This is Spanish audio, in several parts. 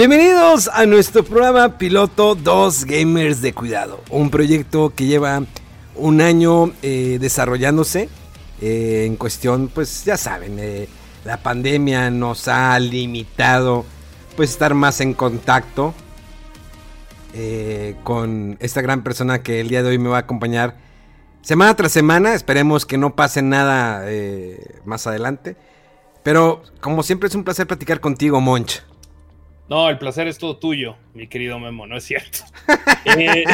Bienvenidos a nuestro programa piloto Dos Gamers de Cuidado, un proyecto que lleva un año eh, desarrollándose eh, en cuestión, pues ya saben, eh, la pandemia nos ha limitado pues estar más en contacto con esta gran persona que el día de hoy me va a acompañar semana tras semana, esperemos que no pase nada más adelante, pero como siempre es un placer platicar contigo, Monch. No, el placer es todo tuyo, mi querido Memo, no es cierto. Eh,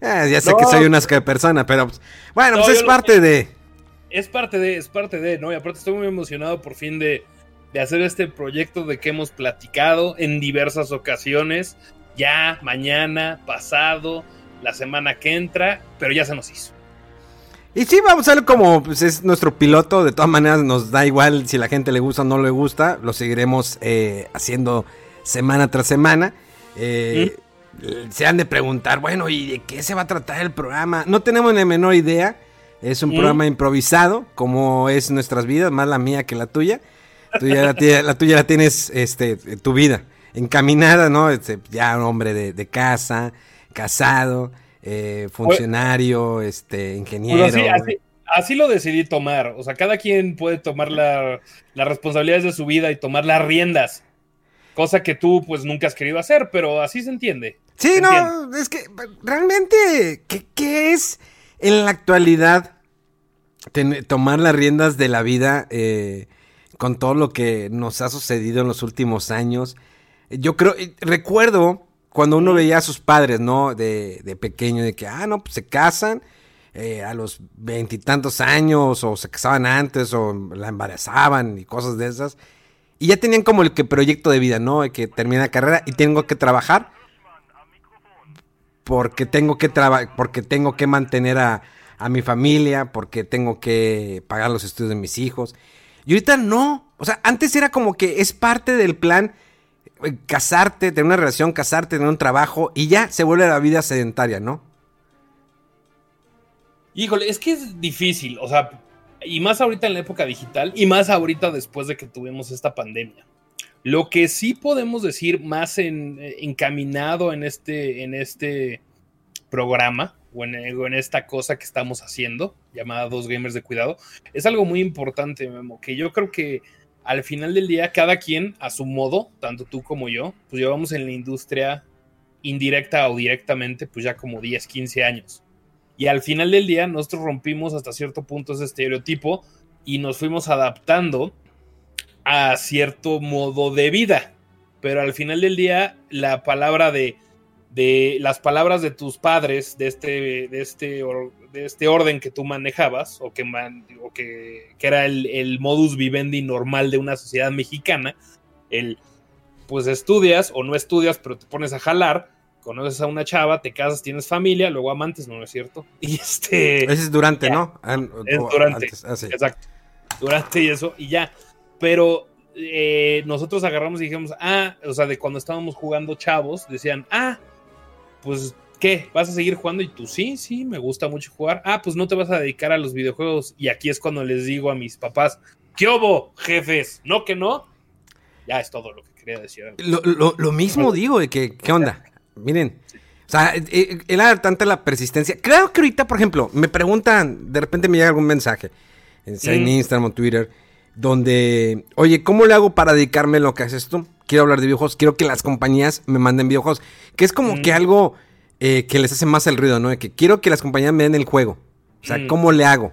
Eh, ya sé No. que soy una asca de persona, pero pues, bueno, No, pues es parte de. es parte de, es parte de, ¿no? Y aparte estoy muy emocionado por fin de, de hacer este proyecto de que hemos platicado en diversas ocasiones, ya, mañana, pasado, la semana que entra, pero ya se nos hizo. Y sí, vamos a ver como pues, es nuestro piloto. De todas maneras, nos da igual si la gente le gusta o no le gusta. Lo seguiremos eh, haciendo semana tras semana. Eh, Se han de preguntar, bueno, ¿y de qué se va a tratar el programa? No tenemos ni la menor idea. Es un Mm. programa improvisado, como es nuestras vidas, más la mía que la tuya. Tú ya la, tie- la tuya la tienes, este, tu vida encaminada, ¿no? Este, ya un hombre de, de casa, casado, eh, funcionario, este, ingeniero. Pues así, así- así lo decidí tomar. O sea, cada quien puede tomar la- las responsabilidades de su vida y tomar las riendas. Cosa que tú, pues, nunca has querido hacer, pero así se entiende. Sí, Se no, entiende. es que realmente, ¿qué, qué es en la actualidad ten- tomar las riendas de la vida eh, con todo lo que nos ha sucedido en los últimos años? Yo creo, recuerdo cuando uno veía a sus padres, ¿no? De, de pequeño, de que, ah, no, pues se casan eh, a los veintitantos años, o se casaban antes, o la embarazaban y cosas de esas. Y ya tenían como el que proyecto de vida, ¿no? De que termina la carrera y tengo que trabajar porque tengo que traba- porque tengo que mantener a, a mi familia, porque tengo que pagar los estudios de mis hijos. Y ahorita no. O sea, antes era como que es parte del plan casarte, tener una relación, casarte, tener un trabajo y ya se vuelve la vida sedentaria, ¿no? Híjole, es que es difícil, o sea, y más ahorita en la época digital, y más ahorita después de que tuvimos esta pandemia. Lo que sí podemos decir más eh, encaminado en este, en este programa o en, en esta cosa que estamos haciendo, llamada Dos Gamers de Cuidado, es algo muy importante, Memo, que yo creo que al final del día, cada quien a su modo, tanto tú como yo, pues llevamos en la industria indirecta o directamente, pues ya como 10, 15 años. Y al final del día, nosotros rompimos hasta cierto punto ese estereotipo y nos fuimos adaptando a cierto modo de vida. Pero al final del día, la palabra de, de las palabras de tus padres, de este, de este, or- de este orden que tú manejabas, o que, man- o que, que era el, el modus vivendi normal de una sociedad mexicana, el pues estudias o no estudias, pero te pones a jalar, conoces a una chava, te casas, tienes familia, luego amantes, no, no es cierto. Y este. Ese es durante, ya. ¿no? Es durante. antes, ah, sí. Exacto. Durante y eso, y ya. Pero eh, nosotros agarramos y dijimos, ah, o sea, de cuando estábamos jugando chavos, decían, ah, pues, ¿qué? ¿Vas a seguir jugando? Y tú, sí, sí, me gusta mucho jugar. Ah, pues no te vas a dedicar a los videojuegos. Y aquí es cuando les digo a mis papás, ¿qué hubo, jefes? ¿No que no? Ya es todo lo que quería decir. Lo, lo- lo mismo digo, de que, ¿qué onda? Miren, o sea, eh, eh, era tanta la persistencia. Claro que ahorita, por ejemplo, me preguntan, de repente me llega algún mensaje, en Mm. Instagram o Twitter, donde, oye, ¿cómo le hago para dedicarme a lo que haces tú? Quiero hablar de videojuegos, quiero que las compañías me manden videojuegos, que es como Mm. que algo eh, que les hace más el ruido, ¿no? De que quiero que las compañías me den el juego. O sea, Mm. ¿cómo le hago?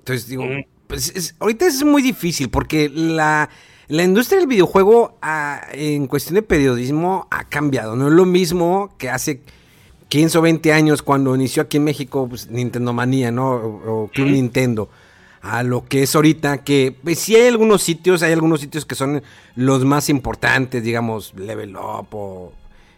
Entonces digo, Mm. pues es- ahorita es muy difícil porque la, la industria del videojuego ah, en cuestión de periodismo ha cambiado. No es lo mismo que hace 15 o 20 años cuando inició aquí en México pues, Nintendo Manía, ¿no? O, o Club Mm. Nintendo. A lo que es ahorita, que pues, sí hay algunos sitios, hay algunos sitios que son los más importantes, digamos, Level Up o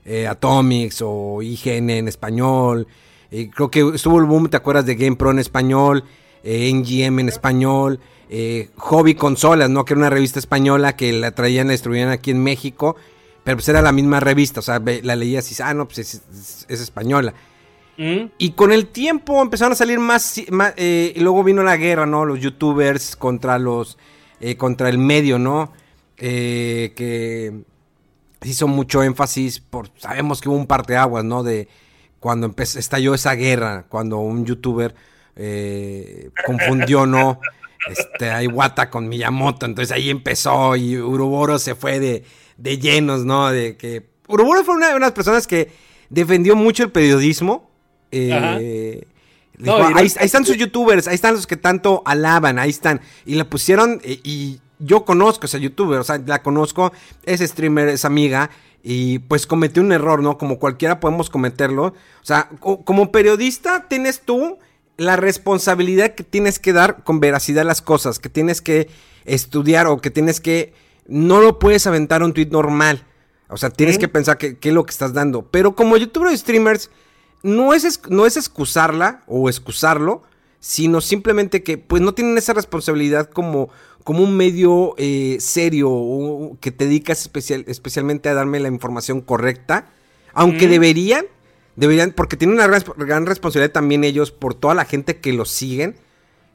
eh, Atomics o IGN en español. Eh, creo que estuvo el boom, ¿te acuerdas de Game Pro en español? eh, NGM en español, eh, Hobby Consolas, ¿no? Que era una revista española que la traían, la distribuían aquí en México, pero pues era la misma revista, o sea, la leías y ah, no, pues es, es- es española. Y con el tiempo empezaron a salir más, eh, y luego vino la guerra, ¿no? Los youtubers contra los, eh, contra el medio, ¿no? Eh, que hizo mucho énfasis por, sabemos que hubo un parteaguas, ¿no? De cuando estalló esa guerra, cuando un youtuber eh, confundió, ¿no? Este, a Iwata con Miyamoto, entonces ahí empezó y Uruboro se fue de, de llenos, ¿no? De que Uruboro fue una de las personas que defendió mucho el periodismo. Eh, dijo, ahí, están sus youtubers, ahí están los que tanto alaban, ahí están. Y la pusieron, eh, y yo conozco a esa youtuber, o sea, la conozco, es streamer, es amiga, y pues cometió un error, ¿no? Como cualquiera podemos cometerlo. O sea, co- como periodista tienes tú la responsabilidad que tienes que dar con veracidad las cosas, que tienes que estudiar o que tienes que... No lo puedes aventar un tweet normal. O sea, tienes que pensar qué es lo que estás dando. Pero como youtuber y streamers, no es, no es excusarla o excusarlo, sino simplemente que pues no tienen esa responsabilidad como, como un medio eh, serio o que te dedicas especial, especialmente a darme la información correcta, aunque Mm. deberían, deberían, porque tienen una gran, gran responsabilidad también ellos por toda la gente que los siguen,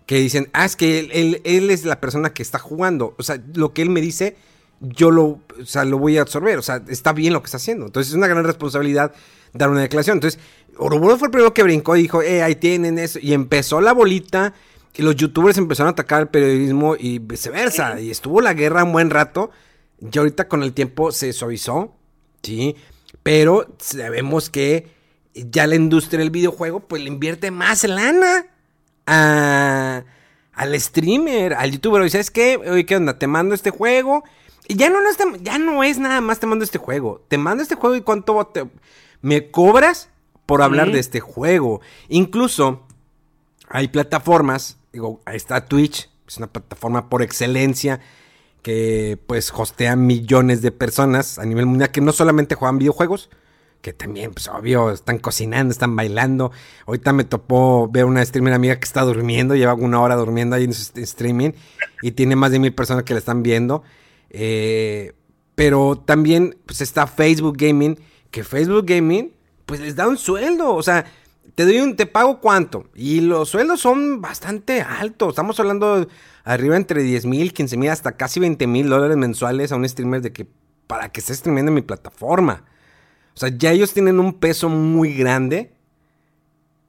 que dicen, ah, es que él, él- él es la persona que está jugando, o sea, lo que él me dice, yo lo, o sea, lo voy a absorber, o sea, está bien lo que está haciendo, entonces es una gran responsabilidad dar una declaración, entonces Ouroboros fue el primero que brincó y dijo, eh, ahí tienen eso. Y empezó la bolita. Y los youtubers empezaron a atacar el periodismo y viceversa. Y estuvo la guerra un buen rato. Y ahorita con el tiempo se suavizó. Sí. Pero sabemos que ya la industria del videojuego pues le invierte más lana a, al streamer, al youtuber. Y sabes qué, oye, ¿qué onda? Te mando este juego. Y ya no, no ya no es nada más te mando este juego. Te mando este juego y cuánto te- me cobras por hablar de este juego. Incluso hay plataformas, digo, ahí está Twitch, es una plataforma por excelencia que pues hostea millones de personas a nivel mundial que no solamente juegan videojuegos, que también, pues obvio, están cocinando, están bailando. Ahorita me topó ver una streamer amiga que está durmiendo, lleva una hora durmiendo ahí en su streaming y tiene más de mil personas que la están viendo. Eh, pero también pues está Facebook Gaming, que Facebook Gaming pues les da un sueldo, o sea, te doy un, te pago cuánto. Y los sueldos son bastante altos. Estamos hablando arriba entre 10 mil, 15 mil, hasta casi 20 mil dólares mensuales a un streamer de que para que esté streamando en mi plataforma. O sea, ya ellos tienen un peso muy grande.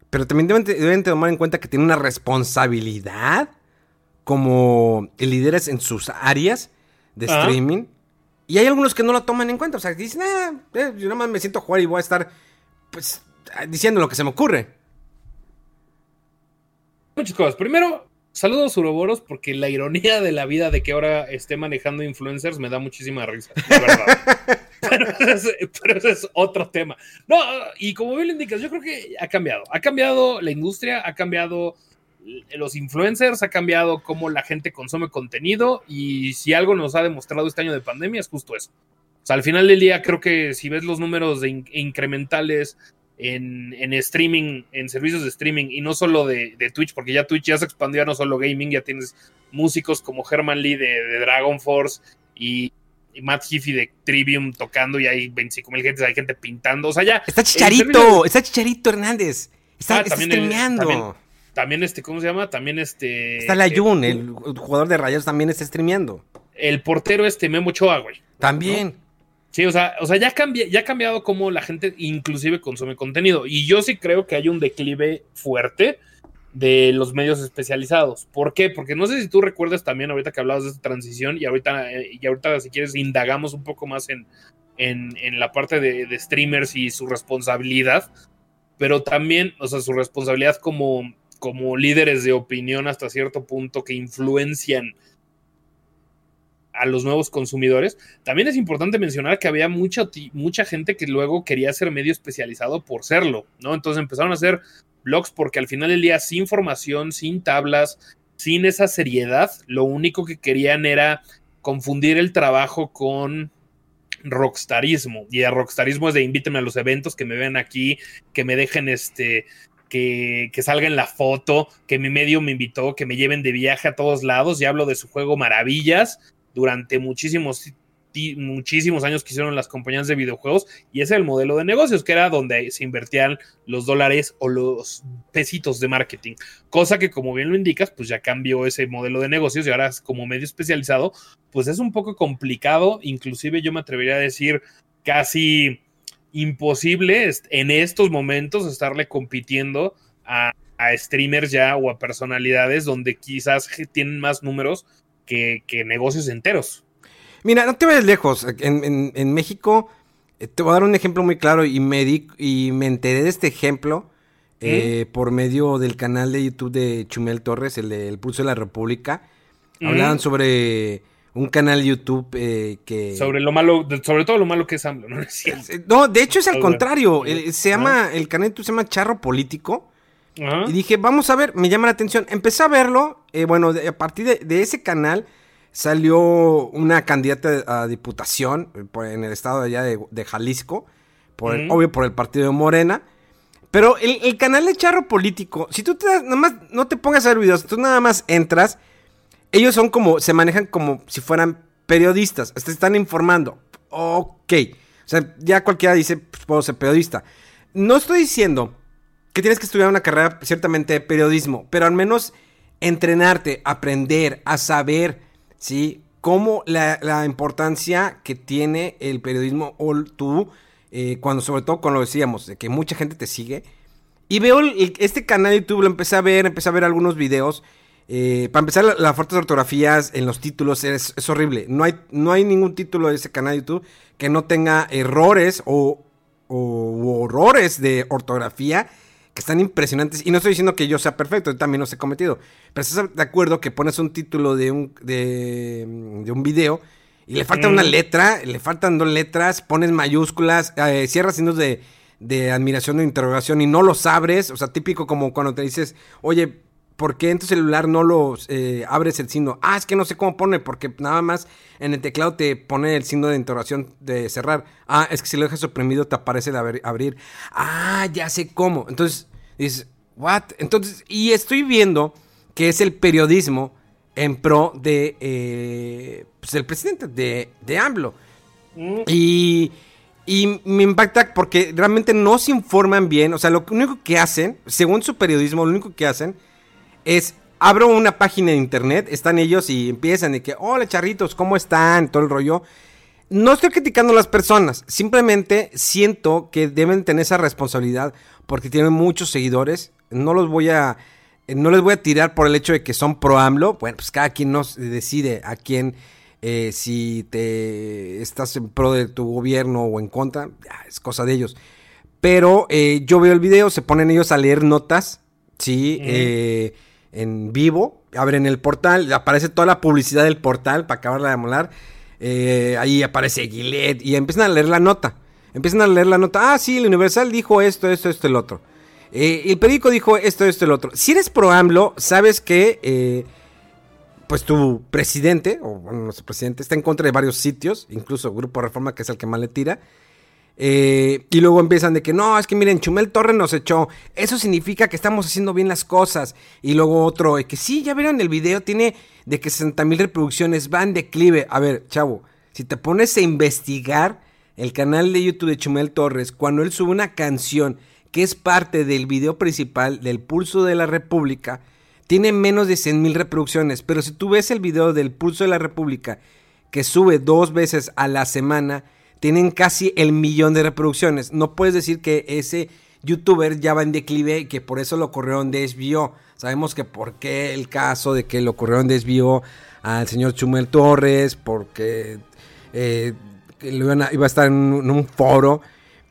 Pero también deben, deben tomar en cuenta que tienen una responsabilidad como líderes en sus áreas de streaming. Y hay algunos que no lo toman en cuenta. O sea, que dicen, ah, eh, yo nada más me siento a jugar y voy a estar, pues, diciendo lo que se me ocurre. Muchas cosas. Primero, saludos Uroboros, porque la ironía de la vida de que ahora esté manejando influencers me da muchísima risa, la verdad. pero, ese es, pero ese es otro tema. No, y como bien lo indicas, yo creo que ha cambiado. Ha cambiado la industria, ha cambiado los influencers, ha cambiado cómo la gente consume contenido y si algo nos ha demostrado este año de pandemia es justo eso. O sea, al final del día creo que si ves los números de in- incrementales en, en streaming, en servicios de streaming y no solo de, de Twitch, porque ya Twitch ya se expandió a no solo gaming, ya tienes músicos como Herman Lee de, de Dragon Force y, y Matt Heafy de Trivium tocando y hay 25 mil gente, hay gente pintando, o sea, ya... Está Chicharito, está Chicharito Hernández. Está, Ah, está también el- streameando. también- También este, ¿cómo se llama? También este... está Layun, eh, el jugador de rayos, también está streameando. El portero este Memo Ochoa, güey. También. Sí, o sea, o sea ya, ya ha cambiado cómo la gente inclusive consume contenido. Y yo sí creo que hay un declive fuerte de los medios especializados. ¿Por qué? Porque no sé si tú recuerdas también ahorita que hablabas de esta transición y ahorita, eh, y ahorita si quieres indagamos un poco más en, en, en la parte de, de streamers y su responsabilidad. pero también, o sea, su responsabilidad como, como líderes de opinión hasta cierto punto que influencian a los nuevos consumidores. También es importante mencionar que había mucha, mucha gente que luego quería ser medio especializado por serlo, ¿no? Entonces empezaron a hacer blogs porque al final del día, sin formación, sin tablas, sin esa seriedad, lo único que querían era confundir el trabajo con rockstarismo. Y el rockstarismo es de invítenme a los eventos, que me vean aquí, que me dejen este, que, salga en la foto, que mi medio me invitó, que me lleven de viaje a todos lados y hablo de su juego Maravillas durante muchísimos muchísimos años que hicieron las compañías de videojuegos y es el modelo de negocios que era donde se invertían los dólares o los pesitos de marketing. Cosa que como bien lo indicas pues ya cambió ese modelo de negocios y ahora como medio especializado pues es un poco complicado. Inclusive yo me atrevería a decir casi imposible en estos momentos estarle compitiendo a, a streamers ya o a personalidades donde quizás tienen más números que, que negocios enteros Mira, no te vayas lejos. En, México, eh, te voy a dar un ejemplo muy claro y me, y me enteré de este ejemplo eh, por medio del canal de YouTube de Chumel Torres, el de El Pulso de la República. Hablaban sobre un canal de YouTube eh, que... Sobre lo malo, sobre todo lo malo que es AMLO, ¿no? no, de hecho es al contrario. se llama, el canal de YouTube se llama Charro Político. Y dije, vamos a ver, me llama la atención. Empecé a verlo, bueno, a partir de ese canal salió una candidata a diputación eh, en el estado de allá de, Jalisco, por obvio por el partido de Morena. Pero el, canal de Charro Político, si tú te nada más no te pongas a ver videos, tú nada más entras, ellos son como, se manejan como si fueran periodistas, te están informando. Ok. O sea, ya cualquiera dice, pues, puedo ser periodista. No estoy diciendo que tienes que estudiar una carrera ciertamente de periodismo, pero al menos entrenarte, aprender, a saber ¿sí? Como la, importancia que tiene el periodismo o tú, eh, cuando sobre todo cuando lo decíamos, de que mucha gente te sigue. Y veo este canal de YouTube, lo empecé a ver, empecé a ver algunos videos. Eh, para empezar, las la falta de ortografías en los títulos es, horrible. No hay, no hay ningún título de ese canal de YouTube que no tenga errores o, o horrores de ortografía que están impresionantes. Y no estoy diciendo que yo sea perfecto, yo también los he cometido. Pero estás de acuerdo que pones un título de un, de, un video y le falta una letra, le faltan dos letras, pones mayúsculas, eh, cierras signos de, de admiración o interrogación y no los abres. O sea, típico como cuando te dices, oye, ¿por qué en tu celular no los eh, abres el signo? Ah, es que no sé cómo pone, porque nada más en el teclado te pone el signo de interrogación de cerrar. Ah, es que si lo dejas oprimido te aparece de abrir. Ah, ya sé cómo. Entonces, dices, ¿what? Entonces, y estoy viendo que es el periodismo en pro de, eh, pues, el presidente, de, de AMLO. Mm. Y... Y me impacta porque realmente no se informan bien. O sea, lo único que hacen, según su periodismo, lo único que hacen es abro una página de internet, están ellos y empiezan de que, hola charritos, ¿cómo están? Todo el rollo. No estoy criticando a las personas, simplemente siento que deben tener esa responsabilidad porque tienen muchos seguidores. No los voy a, no les voy a tirar por el hecho de que son pro AMLO. Bueno, pues cada quien nos decide a quién, eh, si te estás en pro de tu gobierno o en contra, es cosa de ellos. Pero eh, yo veo el video, se ponen ellos a leer notas, sí, eh, en vivo, abren el portal, aparece toda la publicidad del portal para acabarla de molar. Eh, ahí aparece Gillette y empiezan a leer la nota. Empiezan a leer la nota. Ah, sí, el Universal dijo esto, esto, esto, el otro. Eh, el periódico dijo esto, esto, el otro. Si eres pro AMLO, sabes que eh, pues tu presidente, o bueno, nuestro presidente, está en contra de varios sitios, incluso Grupo Reforma, que es el que más le tira. Eh, y luego empiezan de que no, es que miren, Chumel Torre nos echó. Eso significa que estamos haciendo bien las cosas. Y luego otro, que sí, ya vieron el video, tiene de que 60 mil reproducciones, van declive. A ver, chavo, si te pones a investigar el canal de YouTube de Chumel Torres, cuando él sube una canción que es parte del video principal del Pulso de la República, tiene menos de 100 mil reproducciones. Pero si tú ves el video del Pulso de la República, que sube dos veces a la semana, tienen casi el millón de reproducciones. No puedes decir que ese youtuber ya va en declive y que por eso lo corrieron de. Sabemos que por qué el caso de que lo corrieron de al señor Chumel Torres, porque eh, iba a estar en un, foro.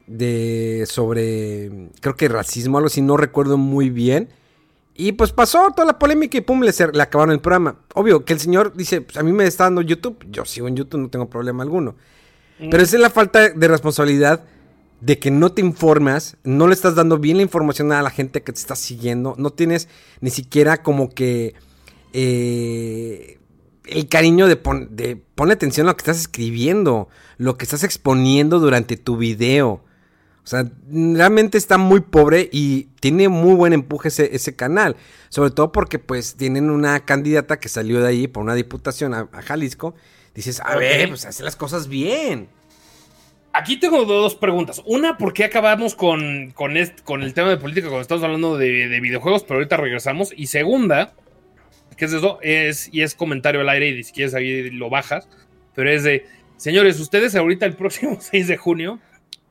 de sobre, creo que racismo, algo así, no recuerdo muy bien. Y pues pasó toda la polémica y pum, le, le acabaron el programa. Obvio que el señor dice, pues a mí me está dando YouTube, yo sigo en YouTube, no tengo problema alguno. Pero esa es la falta de responsabilidad de que no te informas, no le estás dando bien la información a la gente que te está siguiendo, no tienes ni siquiera como que eh, el cariño de, de poner atención a lo que estás escribiendo, lo que estás exponiendo durante tu video. O sea, realmente está muy pobre y tiene muy buen empuje ese, canal. Sobre todo porque pues tienen una candidata que salió de ahí por una diputación a, Jalisco. Dices, a ver, pues hace las cosas bien. Aquí tengo dos preguntas. Una, ¿por qué acabamos con, con, con el tema de política cuando estamos hablando de, videojuegos? Pero ahorita regresamos. Y segunda, ¿qué es eso? Es, y es comentario al aire y si quieres ahí lo bajas. Pero es de, señores, ustedes ahorita el próximo 6 de junio,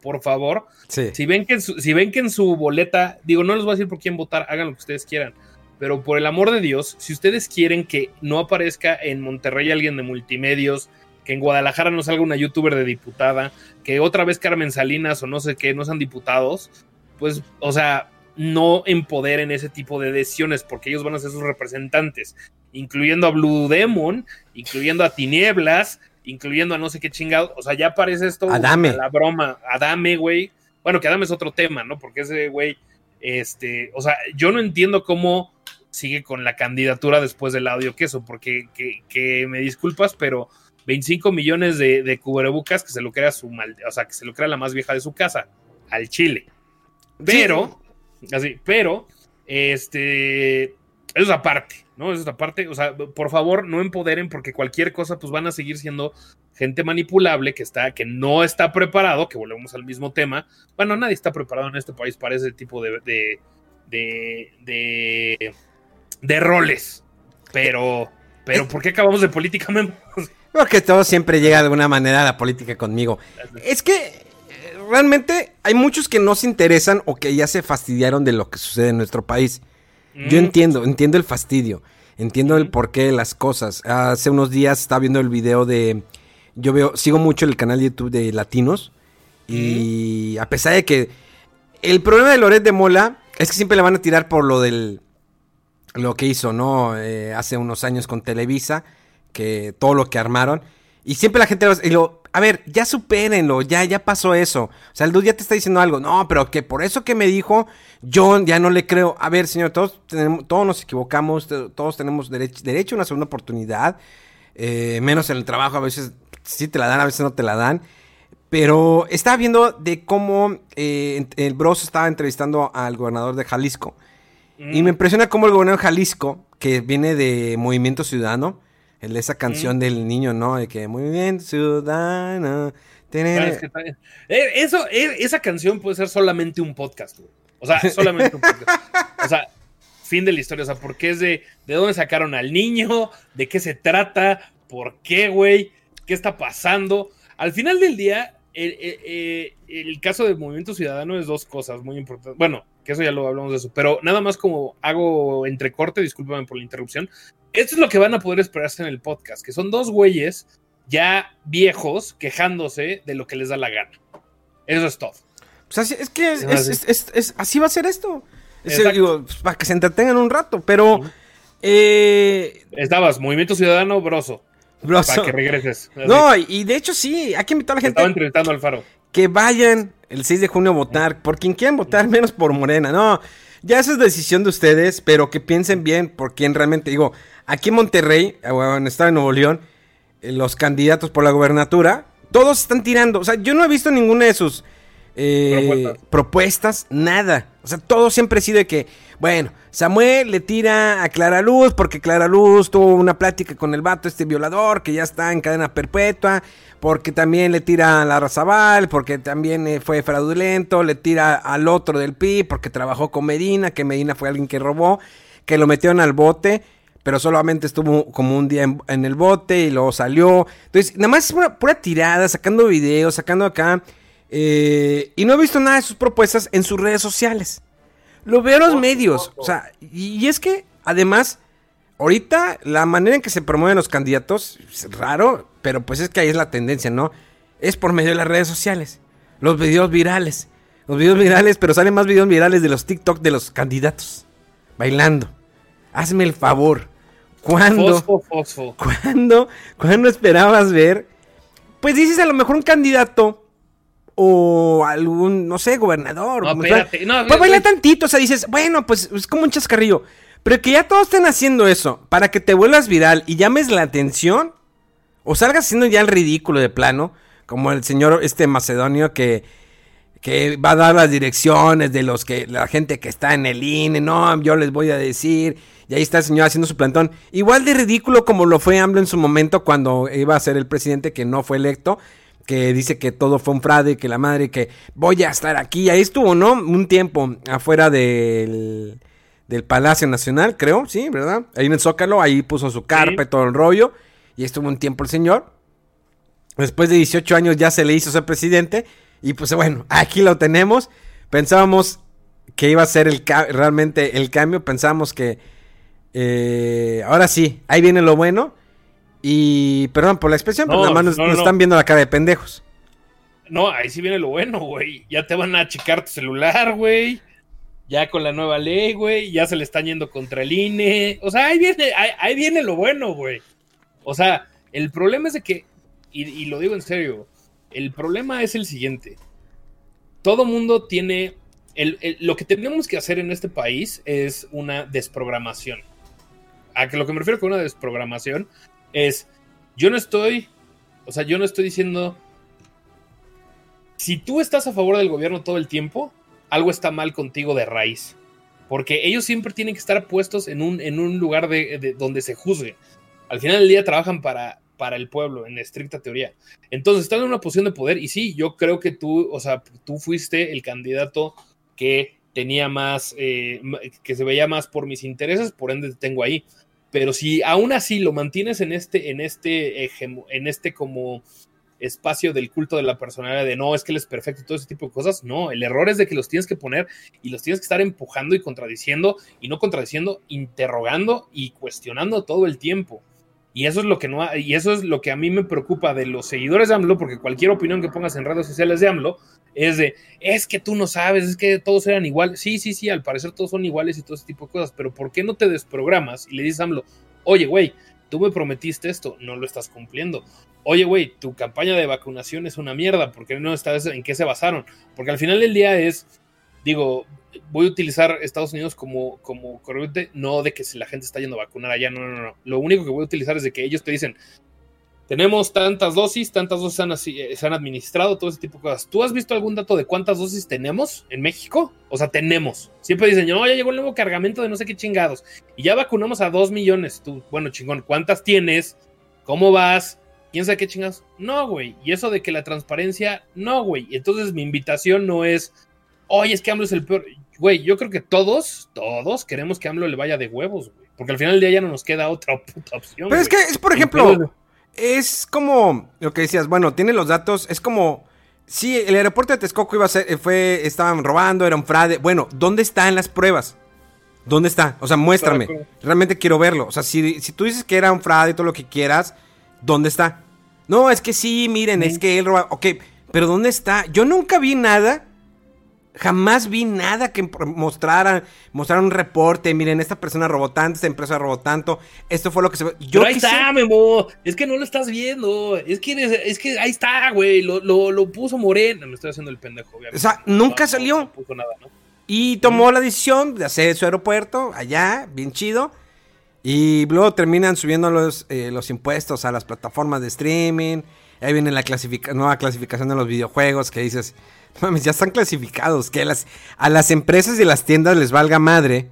por favor, si, ven que si ven que en su boleta, digo, no les voy a decir por quién votar, hagan lo que ustedes quieran. Pero por el amor de Dios, si ustedes quieren que no aparezca en Monterrey alguien de multimedios, que en Guadalajara no salga una youtuber de diputada, que otra vez Carmen Salinas o no sé qué no sean diputados, pues, o sea, no empoderen ese tipo de decisiones porque ellos van a ser sus representantes, incluyendo a Blue Demon, incluyendo a Tinieblas, incluyendo a no sé qué chingado. O sea, ya parece esto Adame. la broma. Adame, güey. Bueno, que Adame es otro tema, ¿no? Porque ese güey, este, o sea, yo no entiendo cómo sigue con la candidatura después del audio queso, porque que me disculpas, pero 25 millones de, de cubrebocas que se lo crea su mal, o sea, que se lo crea la más vieja de su casa, al Chile. Pero, así, pero, este, eso es aparte, ¿no? Eso es aparte, o sea, por favor, no empoderen porque cualquier cosa, pues van a seguir siendo gente manipulable que está, que no está preparado, que volvemos al mismo tema. Bueno, nadie está preparado en este país para ese tipo de, de, de roles, pero... Pero ¿por qué acabamos de política, Porque todo siempre llega de alguna manera a la política conmigo. Es que eh, realmente hay muchos que no se interesan o que ya se fastidiaron de lo que sucede en nuestro país. Yo mm. entiendo, entiendo el fastidio, entiendo el porqué de las cosas. Hace unos días estaba viendo el video de, yo veo, sigo mucho el canal de YouTube de Latinos y a pesar de que el problema de Loret de Mola es que siempre le van a tirar por lo del, lo que hizo, ¿no? Eh, hace unos años con Televisa que todo lo que armaron. Y siempre la gente lo, a ver, ya supérenlo, ya, ya pasó eso. O sea, el dude ya te está diciendo algo. No, pero que por eso que me dijo, yo ya no le creo. A ver, señor, todos, tenemos, todos nos equivocamos, todos tenemos derecho, derecho a una segunda oportunidad. Eh, menos en el trabajo, a veces sí te la dan, a veces no te la dan. Pero estaba viendo de cómo eh, el Bros estaba entrevistando al gobernador de Jalisco. Y me mm. impresiona cómo el gobernador de Jalisco, que viene de Movimiento Ciudadano, el esa canción del niño, ¿no? De que muy bien, ciudadano. Eh, eso, eh, esa canción puede ser solamente un podcast, güey. O sea, solamente un podcast. O sea, fin de la historia. O sea, ¿por qué es de, de dónde sacaron al niño? ¿De qué se trata? ¿Por qué, güey? ¿Qué está pasando? Al final del día, el, eh, el, caso del Movimiento Ciudadano es dos cosas muy importantes. Bueno, que eso ya lo hablamos de eso, pero nada más como hago entrecorte, discúlpame por la interrupción. Esto es lo que van a poder esperarse en el podcast, que son dos güeyes ya viejos quejándose de lo que les da la gana. Eso es todo. Pues es que así va a ser esto. Pues, para que se entretengan un rato, pero... Eh, Estabas, Movimiento Ciudadano, broso. Broso. Para que regreses. No, y de hecho sí, hay que invitar a la gente. Estaba entrevistando al faro. Que vayan el 6 de junio a votar. Por quien quieran votar, menos por Morena. No, ya esa es decisión de ustedes, pero que piensen bien por quién realmente. Digo, aquí en Monterrey, eh, en Estado de Nuevo León, eh, los candidatos por la gobernatura, todos están tirando. O sea, yo no he visto ninguna de sus eh, propuestas. nada. O sea, todo siempre ha sido de que, bueno, Samuel le tira a Clara Luz porque Clara Luz tuvo una plática con el vato, este violador, que ya está en cadena perpetua, porque también le tira a la Razabal, porque también eh, fue fraudulento, le tira al otro del PI, porque trabajó con Medina, que Medina fue alguien que robó, que lo metieron al bote pero solamente estuvo como un día en, el bote y luego salió. Entonces, nada más es pura, pura tirada, sacando videos, sacando acá eh, y no he visto nada de sus propuestas en sus redes sociales. Lo veo en los medios. O sea, y, es que, además, ahorita la manera en que se promueven los candidatos es raro, pero pues es que ahí es la tendencia, ¿no? Es por medio de las redes sociales. los videos virales. Los videos virales, pero salen más videos virales de los TikTok de los candidatos. Bailando. Hazme el favor. ¿Cuándo? Fosfo, fosfo. ¿Cuándo? ¿Cuándo esperabas ver? Pues dices a lo mejor un candidato o algún, no sé, gobernador. No, espérate, no, pues baila tantito, o sea, dices, bueno, pues es como un chascarrillo. Pero que ya todos estén haciendo eso para que te vuelvas viral y llames la atención o salgas haciendo ya el ridículo de plano, como el señor este macedonio que, que va a dar las direcciones de los que la gente que está en el INE, no, yo les voy a decir, y ahí está el señor haciendo su plantón, igual de ridículo como lo fue AMLO en su momento cuando iba a ser el presidente que no fue electo, que dice que todo fue un fraude, que la madre que voy a estar aquí, ahí estuvo, ¿no? Un tiempo afuera del del Palacio Nacional, creo, sí, ¿verdad? Ahí en el Zócalo, ahí puso su carpa y todo el rollo. Y estuvo un tiempo el señor. Después de 18 años ya se le hizo ser presidente. Y pues bueno, aquí lo tenemos. Pensábamos que iba a ser el realmente el cambio. Pensábamos que eh, ahora sí, ahí viene lo bueno. Y perdón por la expresión, pero nada más nos, no, nos no. están viendo la cara de pendejos. No, ahí sí viene lo bueno, güey. Ya te van a achicar tu celular, güey. Ya con la nueva ley, güey. Ya se le están yendo contra el INE. O sea, ahí viene, ahí, ahí viene lo bueno, güey. O sea, el problema es de que, y, y lo digo en serio, el problema es el siguiente. Todo mundo tiene, el- el- lo que tenemos que hacer en este país es una desprogramación. A que lo que me refiero con una desprogramación es, yo no estoy, o sea, yo no estoy diciendo si tú estás a favor del gobierno todo el tiempo, algo está mal contigo de raíz. Porque ellos siempre tienen que estar puestos en un, en un lugar de, de- donde se juzgue. Al final del día trabajan para, para el pueblo, en estricta teoría. Entonces están en una posición de poder. Y sí, yo creo que tú, o sea, tú fuiste el candidato que tenía más, eh, que se veía más por mis intereses, por ende te tengo ahí. Pero si aún así lo mantienes en este, en este, en este como espacio del culto de la personalidad de no, es que él es perfecto y todo ese tipo de cosas. No, el error es de que los tienes que poner y los tienes que estar empujando y contradiciendo y no contradiciendo, interrogando y cuestionando todo el tiempo. Y eso es lo que no y eso es lo que a mí me preocupa de los seguidores de AMLO, porque cualquier opinión que pongas en redes sociales de AMLO es de es que tú no sabes, es que todos eran iguales. Sí, sí, sí, al parecer todos son iguales y todo ese tipo de cosas, pero ¿por qué no te desprogramas y le dices a AMLO, oye, güey, tú me prometiste esto, no lo estás cumpliendo? Oye, güey, tu campaña de vacunación es una mierda, ¿por qué no estás en qué se basaron? Porque al final del día es, digo, voy a utilizar Estados Unidos como, como corriente, no de que si la gente está yendo a vacunar allá, no, no, no. Lo único que voy a utilizar es de que ellos te dicen, tenemos tantas dosis, tantas dosis se han, eh, se han administrado, todo ese tipo de cosas. ¿Tú has visto algún dato de cuántas dosis tenemos en México? O sea, tenemos. Siempre dicen, no, ya llegó el nuevo cargamento de no sé qué chingados. Y ya vacunamos a dos millones. Tú, bueno, chingón, ¿cuántas tienes? ¿Cómo vas? ¿Quién sabe qué chingados? No, güey. Y eso de que la transparencia, no, güey. Entonces mi invitación no es, oye, es que AMLO es el peor. Güey, yo creo que todos, todos queremos que AMLO le vaya de huevos, güey. Porque al final del día ya no nos queda otra puta opción. Pero es que, es por ejemplo, es como lo que decías, bueno, tiene los datos, es como, sí, el aeropuerto de Texcoco iba a ser, fue, estaban robando, era un fraude. Bueno, ¿dónde están las pruebas? ¿Dónde está? O sea, muéstrame. Realmente quiero verlo. O sea, si, si tú dices que era un fraude y todo lo que quieras, ¿dónde está? No, es que sí, miren, es que él roba. Ok, pero ¿dónde está? Yo nunca vi nada. Jamás vi nada que mostrara, mostrara un reporte. Miren, esta persona robó tanto, esta empresa robó tanto. Esto fue lo que se. Yo Pero ahí quise- está, Memo. Es que no lo estás viendo. Es que, es que ahí está, güey. Lo, lo, lo puso Morena. Me estoy haciendo el pendejo, obviamente. O sea, nunca No, salió. No puso nada, ¿no? Y tomó la decisión de hacer su aeropuerto allá, bien chido. Y luego terminan subiendo los, eh, los impuestos a las plataformas de streaming. Ahí viene la clasifica- nueva clasificación de los videojuegos que dices, mames, ya están clasificados. Que las, a las empresas y las tiendas les valga madre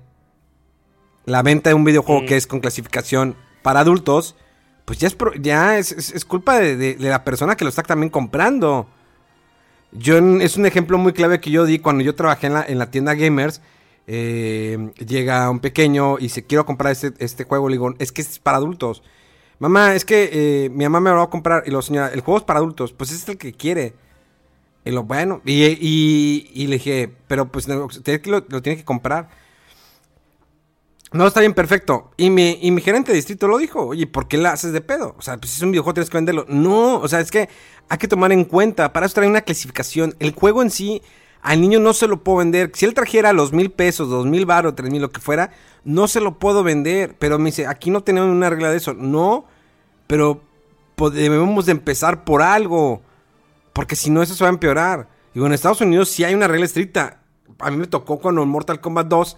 la venta de un videojuego Mm. que es con clasificación para adultos. Pues ya es, pro- ya es, es- es culpa de, de- de la persona que lo está también comprando. Yo es un ejemplo muy clave que yo di cuando yo trabajé en la, en la tienda Gamers. eh, llega un pequeño y se quiero comprar este, este juego. Le digo, es que es para adultos. Mamá, es que eh, mi mamá me lo va a comprar. Y lo señora, el juego es para adultos. Pues es el que quiere. Y lo bueno. Y, y- le dije, pero pues no, usted lo, lo tiene que comprar. No, está bien, perfecto. Y mi, y mi gerente de distrito lo dijo. Oye, ¿por qué la haces de pedo? O sea, pues si es un videojuego tienes que venderlo. No, o sea, es que hay que tomar en cuenta. Para eso trae una clasificación. El juego en sí, al niño no se lo puedo vender. Si él trajera los mil pesos, dos mil baros, tres mil, lo que fuera, no se lo puedo vender. Pero me dice, aquí no tenemos una regla de eso. No, pero debemos de empezar por algo. Porque si no, eso se va a empeorar. Digo, en Estados Unidos sí hay una regla estricta. A mí me tocó cuando en Mortal Kombat 2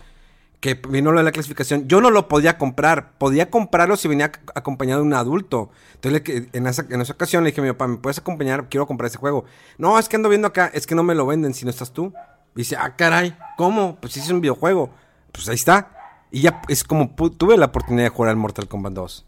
que vino lo de la clasificación, yo no lo podía comprar. Podía comprarlo si venía acompañado de un adulto. Entonces, en esa, en esa ocasión le dije a mi papá, ¿me puedes acompañar? Quiero comprar ese juego. No, es que ando viendo acá, es que no me lo venden si no estás tú. Y dice, ah, caray, ¿cómo? Pues sí es un videojuego. Pues ahí está. Y ya es como tuve la oportunidad de jugar al Mortal Kombat 2.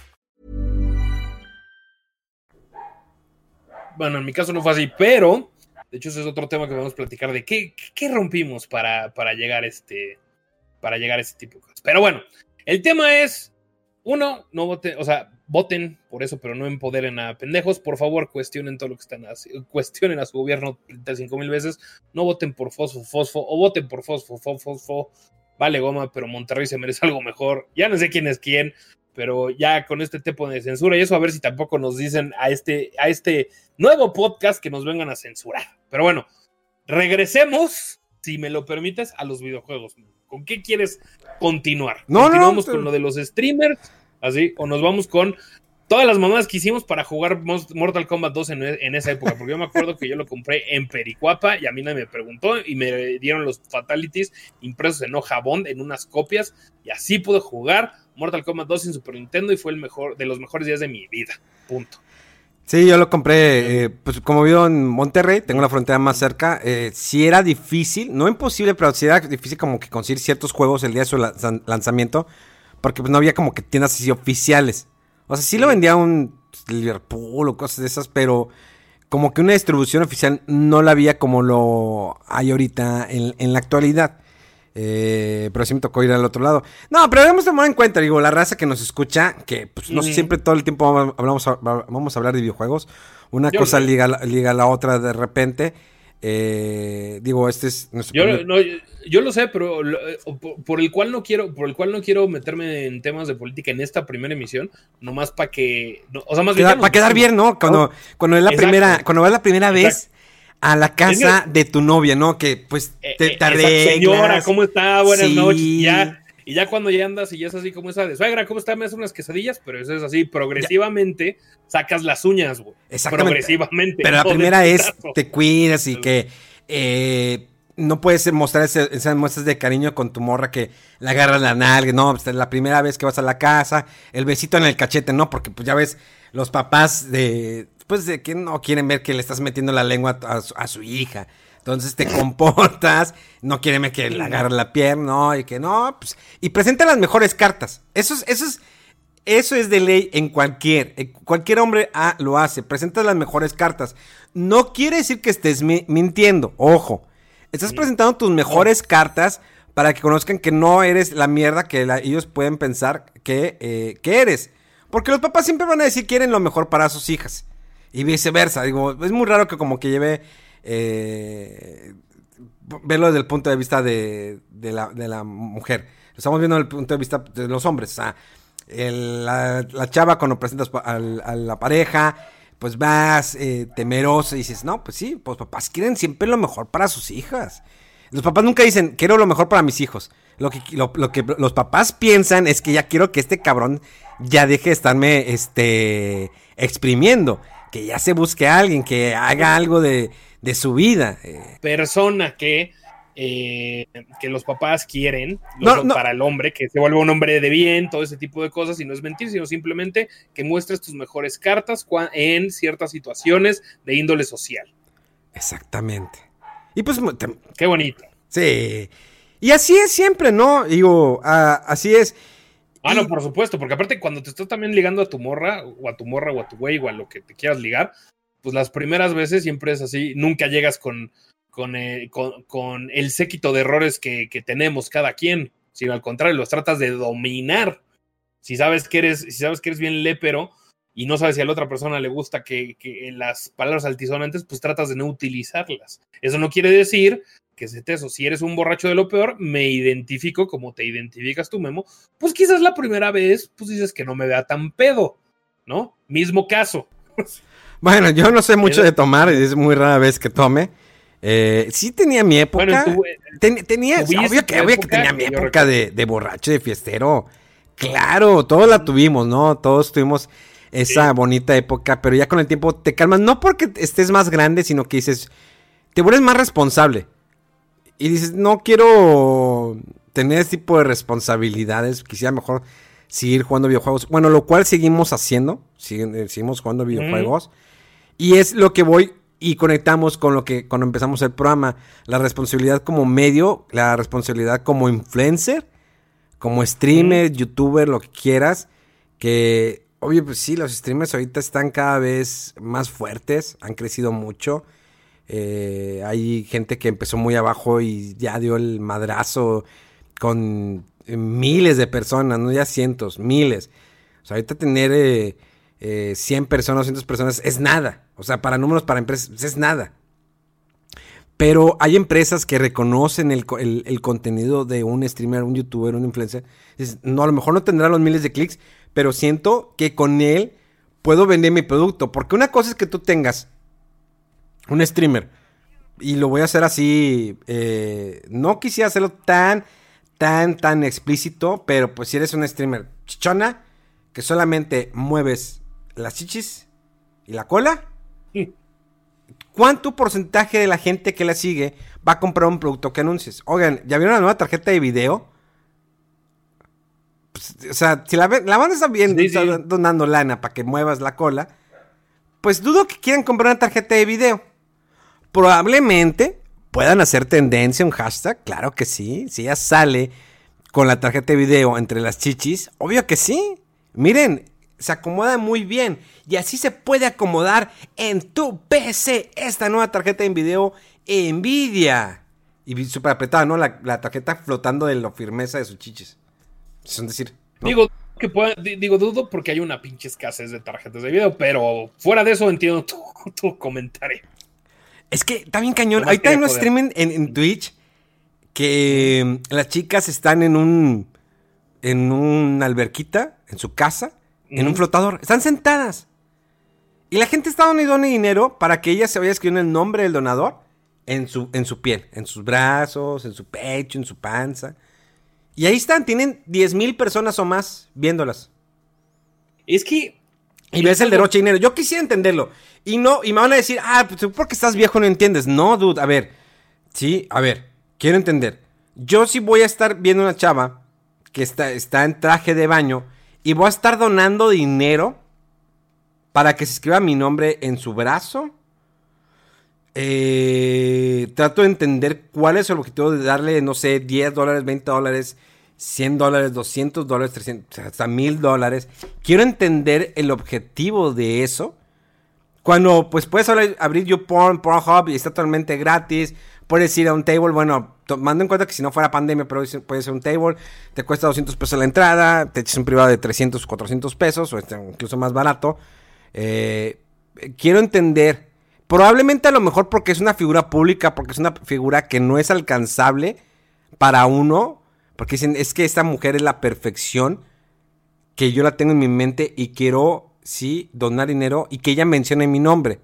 Bueno, en mi caso no fue así, pero De hecho, ese es otro tema que vamos a platicar de qué, qué rompimos para, para, llegar este, para llegar a este tipo de cosas. Pero bueno, el tema es, uno, no voten, o sea, voten por eso, pero no empoderen a pendejos. Por favor, cuestionen todo lo que están haciendo, cuestionen a su gobierno 35 mil veces. No voten por Fosfo, Fosfo, o voten por Fosfo, Fosfo, Fosfo. Vale goma, pero Monterrey se merece algo mejor. Ya no sé quién es quién, pero ya con este tipo de censura y eso a ver si tampoco nos dicen a este, a este nuevo podcast que nos vengan a censurar. Pero bueno, regresemos, si me lo permites, a los videojuegos. ¿Con qué quieres continuar? No, ¿Continuamos no, con lo de los streamers? ¿Así? ¿O nos vamos con todas las mamadas que hicimos para jugar Mortal Kombat 2 en, en, esa época? Porque yo me acuerdo que yo lo compré en Pericuapa y a mí nadie me preguntó y me dieron los fatalities impresos en hoja bond en unas copias y así pude jugar Mortal Kombat 2 en Super Nintendo y fue el mejor de los mejores días de mi vida. Punto. Sí, yo lo compré, eh, pues como vivo en Monterrey, tengo la frontera más cerca, eh, sí era difícil, no imposible, pero sí era difícil como que conseguir ciertos juegos el día de su lanzamiento, porque pues no había como que tiendas así oficiales. O sea, sí lo vendía un Liverpool o cosas de esas, pero como que una distribución oficial no la había como lo hay ahorita en, en la actualidad. Eh, pero sí me tocó ir al otro lado. No, pero debemos tomar en cuenta, digo, la raza que nos escucha, que pues no siempre todo el tiempo hablamos, vamos a hablar de videojuegos. Una cosa liga, liga a la otra de repente. Eh, digo, este es yo, yo, lo sé, pero eh, por, el cual no quiero, por el cual no quiero meterme en temas de política en esta primera emisión, nomás para que, o sea, más bien para quedar bien, ¿no? Cuando, cuando es la primera, cuando es la primera vez a la casa de tu novia, ¿no? Que pues eh, te, eh, Señora, ¿cómo está? Buenas noches. Y ya, y ya cuando ya andas y ya es así como esa de suegra, ¿cómo está? Me hacen unas quesadillas, pero eso es así, progresivamente sacas las uñas, güey. Exactamente. Progresivamente. Pero la primera es te cuidas y que eh, no puedes mostrar esas muestras de cariño con tu morra que la agarras la nalga, no, pues, la primera vez que vas a la casa, el besito en el cachete, no, porque pues ya ves los papás de pues de que no quieren ver que le estás metiendo la lengua a su, hija. Entonces te comportas, no quieren ver que le agarre la pierna, no, y que no, pues, y presenta las mejores cartas. Eso es, eso es, eso es de ley en cualquier, cualquier hombre ah, lo hace, presenta las mejores cartas. No quiere decir que estés mintiendo, ojo. Estás presentando tus mejores cartas para que conozcan que no eres la mierda que ellos pueden pensar que, eh, que eres. Porque los papás siempre van a decir que quieren lo mejor para sus hijas y viceversa. Digo, es muy raro que como que lleve... Eh, verlo desde el punto de vista de, la, mujer. Lo estamos viendo desde el punto de vista de los hombres. O sea, la, chava cuando presentas a la pareja, pues vas eh, temeroso y dices, no, pues sí, pues papás quieren siempre lo mejor para sus hijas. Los papás nunca dicen, quiero lo mejor para mis hijos. Lo que, lo que los papás piensan es que ya quiero que este cabrón ya deje de estarme este, exprimiendo que ya se busque a alguien que haga algo de, su vida. Eh. Persona que, eh, que los papás quieren para el hombre, que se vuelva un hombre de bien, todo ese tipo de cosas, y no es mentir, sino simplemente que muestres tus mejores cartas en ciertas situaciones de índole social. Exactamente. Y pues... Qué bonito. Sí. Y así es siempre, ¿no? Digo, así es. Ah, no, por supuesto, porque aparte cuando te estás también ligando a tu morra, o a tu morra, o a tu güey, o a lo que te quieras ligar, pues las primeras veces siempre es así, nunca llegas con, con, eh, con, con el séquito de errores que, que tenemos cada quien, sino al contrario, los tratas de dominar. Si sabes que eres, si sabes que eres bien lépero y no sabes si a la otra persona le gusta que, que las palabras altisonantes, pues tratas de no utilizarlas. Eso no quiere decir que se te eso. Si eres un borracho de lo peor, me identifico como te identificas tú, Memo. Pues quizás la primera vez, pues dices que no me vea tan pedo, ¿no? Mismo caso. Bueno, yo no sé mucho de tomar, es muy rara vez que tome. Eh, sí tenía mi época. Bueno, tú, eh, Ten- tenía, obvio que, obvio tenía mi época de, de borracho, de fiestero. Claro, todos la tuvimos, ¿no? Todos tuvimos esa bonita época, pero ya con el tiempo te calmas, no porque estés más grande, sino que dices, te vuelves más responsable. Y dices, no quiero tener ese tipo de responsabilidades, quisiera mejor seguir jugando videojuegos. Bueno, lo cual seguimos haciendo, eh, seguimos jugando videojuegos. Y es lo que voy y conectamos con lo que cuando empezamos el programa, la responsabilidad como medio, la responsabilidad como influencer, como streamer, youtuber, lo que quieras, que obvio pues sí, los streamers ahorita están cada vez más fuertes, han crecido mucho. Eh, hay gente que empezó muy abajo y ya dio el madrazo con eh, miles de personas, no ya cientos, miles. O sea, ahorita tener eh, eh, 100 personas, 200 personas es nada. O sea, para números, para empresas, es nada. Pero hay empresas que reconocen el, co- el- el contenido de un streamer, un youtuber, un influencer. Dices, no, a lo mejor no tendrá los miles de clics, pero siento que con él puedo vender mi producto. Porque una cosa es que tú tengas un streamer. Y lo voy a hacer así. eh, no quisiera hacerlo tan, tan, tan explícito. Pero pues si eres un streamer chichona, que solamente mueves las chichis y la cola. ¿Cuánto porcentaje de la gente que la sigue va a comprar un producto que anuncies? Oigan, ¿ya vieron la nueva tarjeta de video? Pues, o sea, si la, la banda está viendo, Sí, está sí. donando lana para que muevas la cola, pues dudo que quieran comprar una tarjeta de video. Probablemente puedan hacer tendencia, un hashtag, claro que sí. Si ya sale con la tarjeta de video entre las chichis, obvio que sí. Miren, se acomoda muy bien. Y así se puede acomodar en tu PC esta nueva tarjeta de video Nvidia. Y súper apretada, ¿no? La, tarjeta flotando de la firmeza de sus chichis. Es decir. Digo, que digo, dudo porque hay una pinche escasez de tarjetas de video, pero fuera de eso entiendo tu, tu comentario. Es que está bien cañón. Ahorita hay unos streaming en, en Twitch que mm, las chicas están en un en una alberquita en su casa, en un flotador. Están sentadas. Y la gente está donando dinero para que ellas se vaya escribiendo el nombre del donador en su, en su piel, en sus brazos, en su pecho, en su panza. Y ahí están, tienen 10 mil personas o más viéndolas. Es que Y ves el derroche de dinero. Yo quisiera entenderlo. Y no, y me van a decir, ah, pues porque estás viejo no entiendes. No, dude, a ver. Sí, a ver, quiero entender. Yo sí voy a estar viendo una chava que está, está en traje de baño y voy a estar donando dinero para que se escriba mi nombre en su brazo. Eh, trato de entender cuál es el objetivo de darle, no sé, 10 dólares, 20 dólares, 100 dólares, 200 dólares, 300, hasta 1000 dólares. Quiero entender el objetivo de eso. Cuando pues puedes abrir, YouPorn, Pornhub y está totalmente gratis. Puedes ir a un table, bueno, tomando en cuenta que si no fuera pandemia, pero puede ser un table, te cuesta 200 pesos la entrada, te echas un privado de 300, 400 pesos, o este, incluso más barato. Eh, quiero entender, probablemente a lo mejor porque es una figura pública, porque es una figura que no es alcanzable para uno, porque dicen, es que esta mujer es la perfección, que yo la tengo en mi mente y quiero, sí, donar dinero y que ella mencione mi nombre.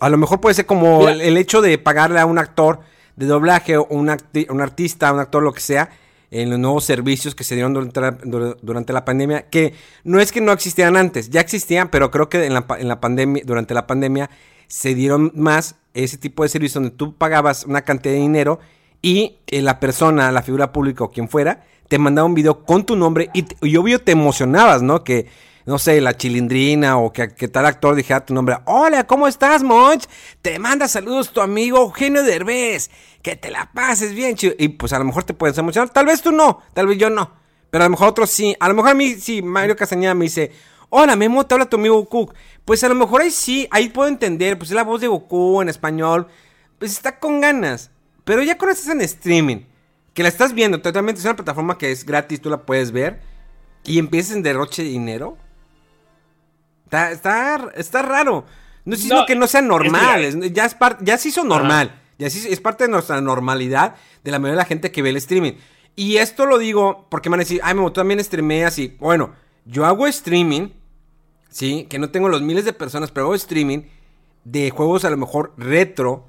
A lo mejor puede ser como Mira. el, hecho de pagarle a un actor de doblaje o un, artista, un actor, lo que sea, en los nuevos servicios que se dieron durante la, dur- durante la pandemia, que no es que no existieran antes, ya existían, pero creo que en la, en la pandemia, durante la pandemia se dieron más ese tipo de servicios donde tú pagabas una cantidad de dinero y la persona, la figura pública o quien fuera, te mandaba un video con tu nombre y obvio te emocionabas, ¿no? Que no sé, la chilindrina o que, que tal actor dijera tu nombre. Hola, ¿cómo estás, Monch? Te manda saludos tu amigo Eugenio Derbez. Que te la pases bien, chido. Y pues a lo mejor te puedes emocionar. Tal vez tú no, tal vez yo no. Pero a lo mejor otros sí. A lo mejor a mí sí, Mario Castañeda me dice, hola, Memo, te habla tu amigo Goku. Pues a lo mejor ahí sí, ahí puedo entender, pues es la voz de Goku en español. Pues está con ganas. Pero ya cuando estás en streaming, que la estás viendo, totalmente es una plataforma que es gratis, tú la puedes ver, y empiezas en derroche de dinero. Está, está, está raro. No diciendo No, que no sea normal, es es- ya, es par- ya se hizo normal. Ya es parte de nuestra normalidad de la mayoría de la gente que ve el streaming. Y esto lo digo porque me van a decir, ay, tú también streameas y bueno, yo hago streaming, sí, que no tengo los miles de personas, pero hago streaming de juegos a lo mejor retro.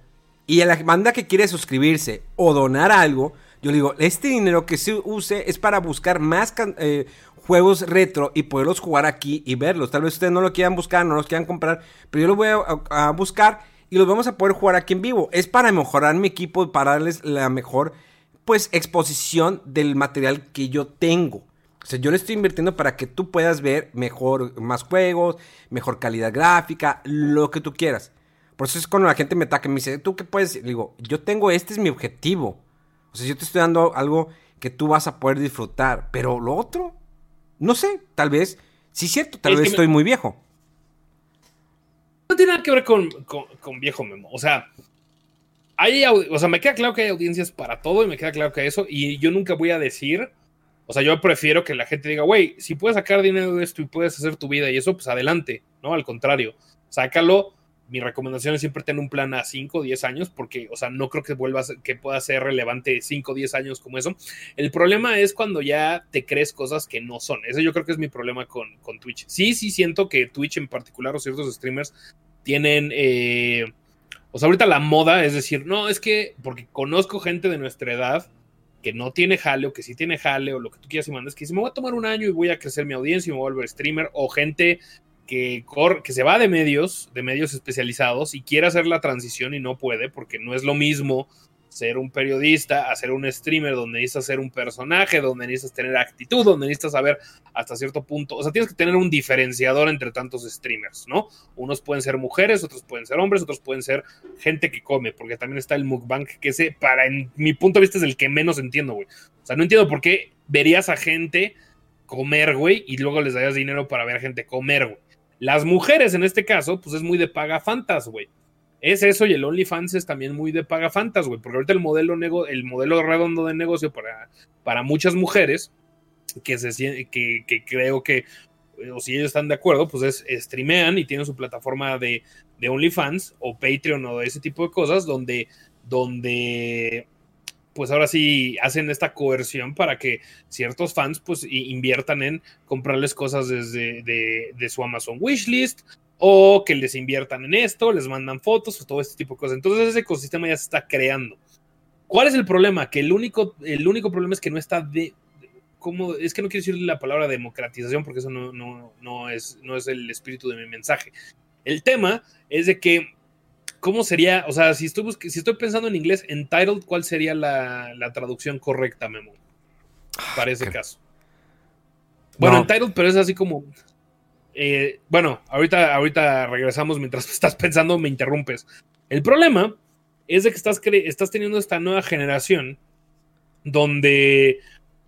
Y a la banda que quiere suscribirse o donar algo, yo le digo, este dinero que se use es para buscar más eh, juegos retro y poderlos jugar aquí y verlos. Tal vez ustedes no lo quieran buscar, no los quieran comprar, pero yo los voy a, a- buscar y los vamos a poder jugar aquí en vivo. Es para mejorar mi equipo para darles la mejor pues exposición del material que yo tengo. O sea, yo le estoy invirtiendo para que tú puedas ver mejor, más juegos, mejor calidad gráfica, lo que tú quieras. Por eso es cuando la gente me ataca y me dice, ¿tú qué puedes? Le digo, yo tengo, este es mi objetivo. O sea, yo te estoy dando algo que tú vas a poder disfrutar. Pero lo otro, no sé, tal vez, sí es cierto, tal Es vez me- estoy muy viejo. No tiene nada que ver con, con- con viejo memo. O sea, hay, o sea, me queda claro que hay audiencias para todo y me queda claro que eso. Y yo nunca voy a decir, o sea, yo prefiero que la gente diga, güey, si puedes sacar dinero de esto y puedes hacer tu vida y eso, pues adelante, ¿no? Al contrario, sácalo. Mi recomendación es siempre tener un plan a 5 o 10 años, porque, o sea, no creo que que pueda ser relevante 5 o 10 años como eso. El problema es cuando ya te crees cosas que no son. Ese yo creo que es mi problema con, con Twitch. Sí, sí siento que Twitch en particular o ciertos streamers tienen... eh, o sea, ahorita la moda es decir, no, es que porque conozco gente de nuestra edad que no tiene jale o que sí tiene jale o lo que tú quieras y mandes, que dice, me voy a tomar un año y voy a crecer mi audiencia y me voy a volver streamer o gente que, cor- que se va de medios, de medios especializados y quiere hacer la transición y no puede porque no es lo mismo ser un periodista a ser un streamer donde necesitas ser un personaje, donde necesitas tener actitud, donde necesitas saber hasta cierto punto, o sea, tienes que tener un diferenciador entre tantos streamers, ¿no? Unos pueden ser mujeres, otros pueden ser hombres, otros pueden ser gente que come, porque también está el mukbang, que ese, para en mi punto de vista, es el que menos entiendo, güey. O sea, no entiendo por qué verías a gente comer, güey, y luego les darías dinero para ver a gente comer, güey. Las mujeres, en este caso, pues es muy de paga fantas, güey. Es eso y el OnlyFans es también muy de paga fantas, güey, porque ahorita el modelo, nego el modelo redondo de negocio para, para muchas mujeres, que, se, que, que creo que, eh, o si ellos están de acuerdo, pues es streamean y tienen su plataforma de, de OnlyFans o Patreon o ese tipo de cosas donde, donde pues ahora sí hacen esta coerción para que ciertos fans pues inviertan en comprarles cosas desde de, de su Amazon wishlist o que les inviertan en esto, les mandan fotos o todo este tipo de cosas. Entonces ese ecosistema ya se está creando. ¿Cuál es el problema? Que el único, el único problema es que no está de... ¿cómo? Es que no quiero decir la palabra democratización porque eso no, no, no, es, no es el espíritu de mi mensaje. El tema es de que, ¿cómo sería? O sea, si estoy, si estoy pensando en inglés, entitled, ¿cuál sería la, la traducción correcta, Memo? Para ese qué- caso. Bueno, No. entitled, pero es así como... eh, bueno, ahorita, ahorita regresamos mientras estás pensando, me interrumpes. El problema es de que estás, cre- estás teniendo esta nueva generación donde,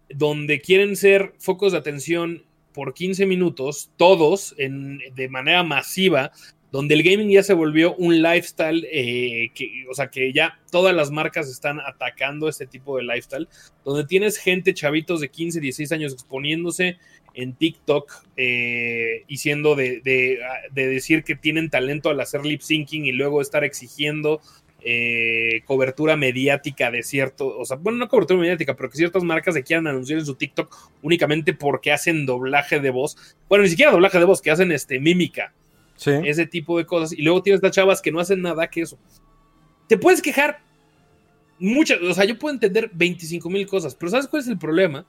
donde quieren ser focos de atención por 15 minutos, todos en, de manera masiva, donde el gaming ya se volvió un lifestyle, eh, que, o sea, que ya todas las marcas están atacando este tipo de lifestyle, donde tienes gente, chavitos de 15, 16 años exponiéndose en TikTok eh, y siendo de, de, de decir que tienen talento al hacer lip syncing y luego estar exigiendo eh, cobertura mediática de cierto, o sea, bueno, no cobertura mediática, pero que ciertas marcas se quieran anunciar en su TikTok únicamente porque hacen doblaje de voz. Bueno, ni siquiera doblaje de voz, que hacen este mímica, Sí. ese tipo de cosas. Y luego tienes estas chavas que no hacen nada que eso. Te puedes quejar muchas, o sea, yo puedo entender 25 mil cosas, pero ¿sabes cuál es el problema?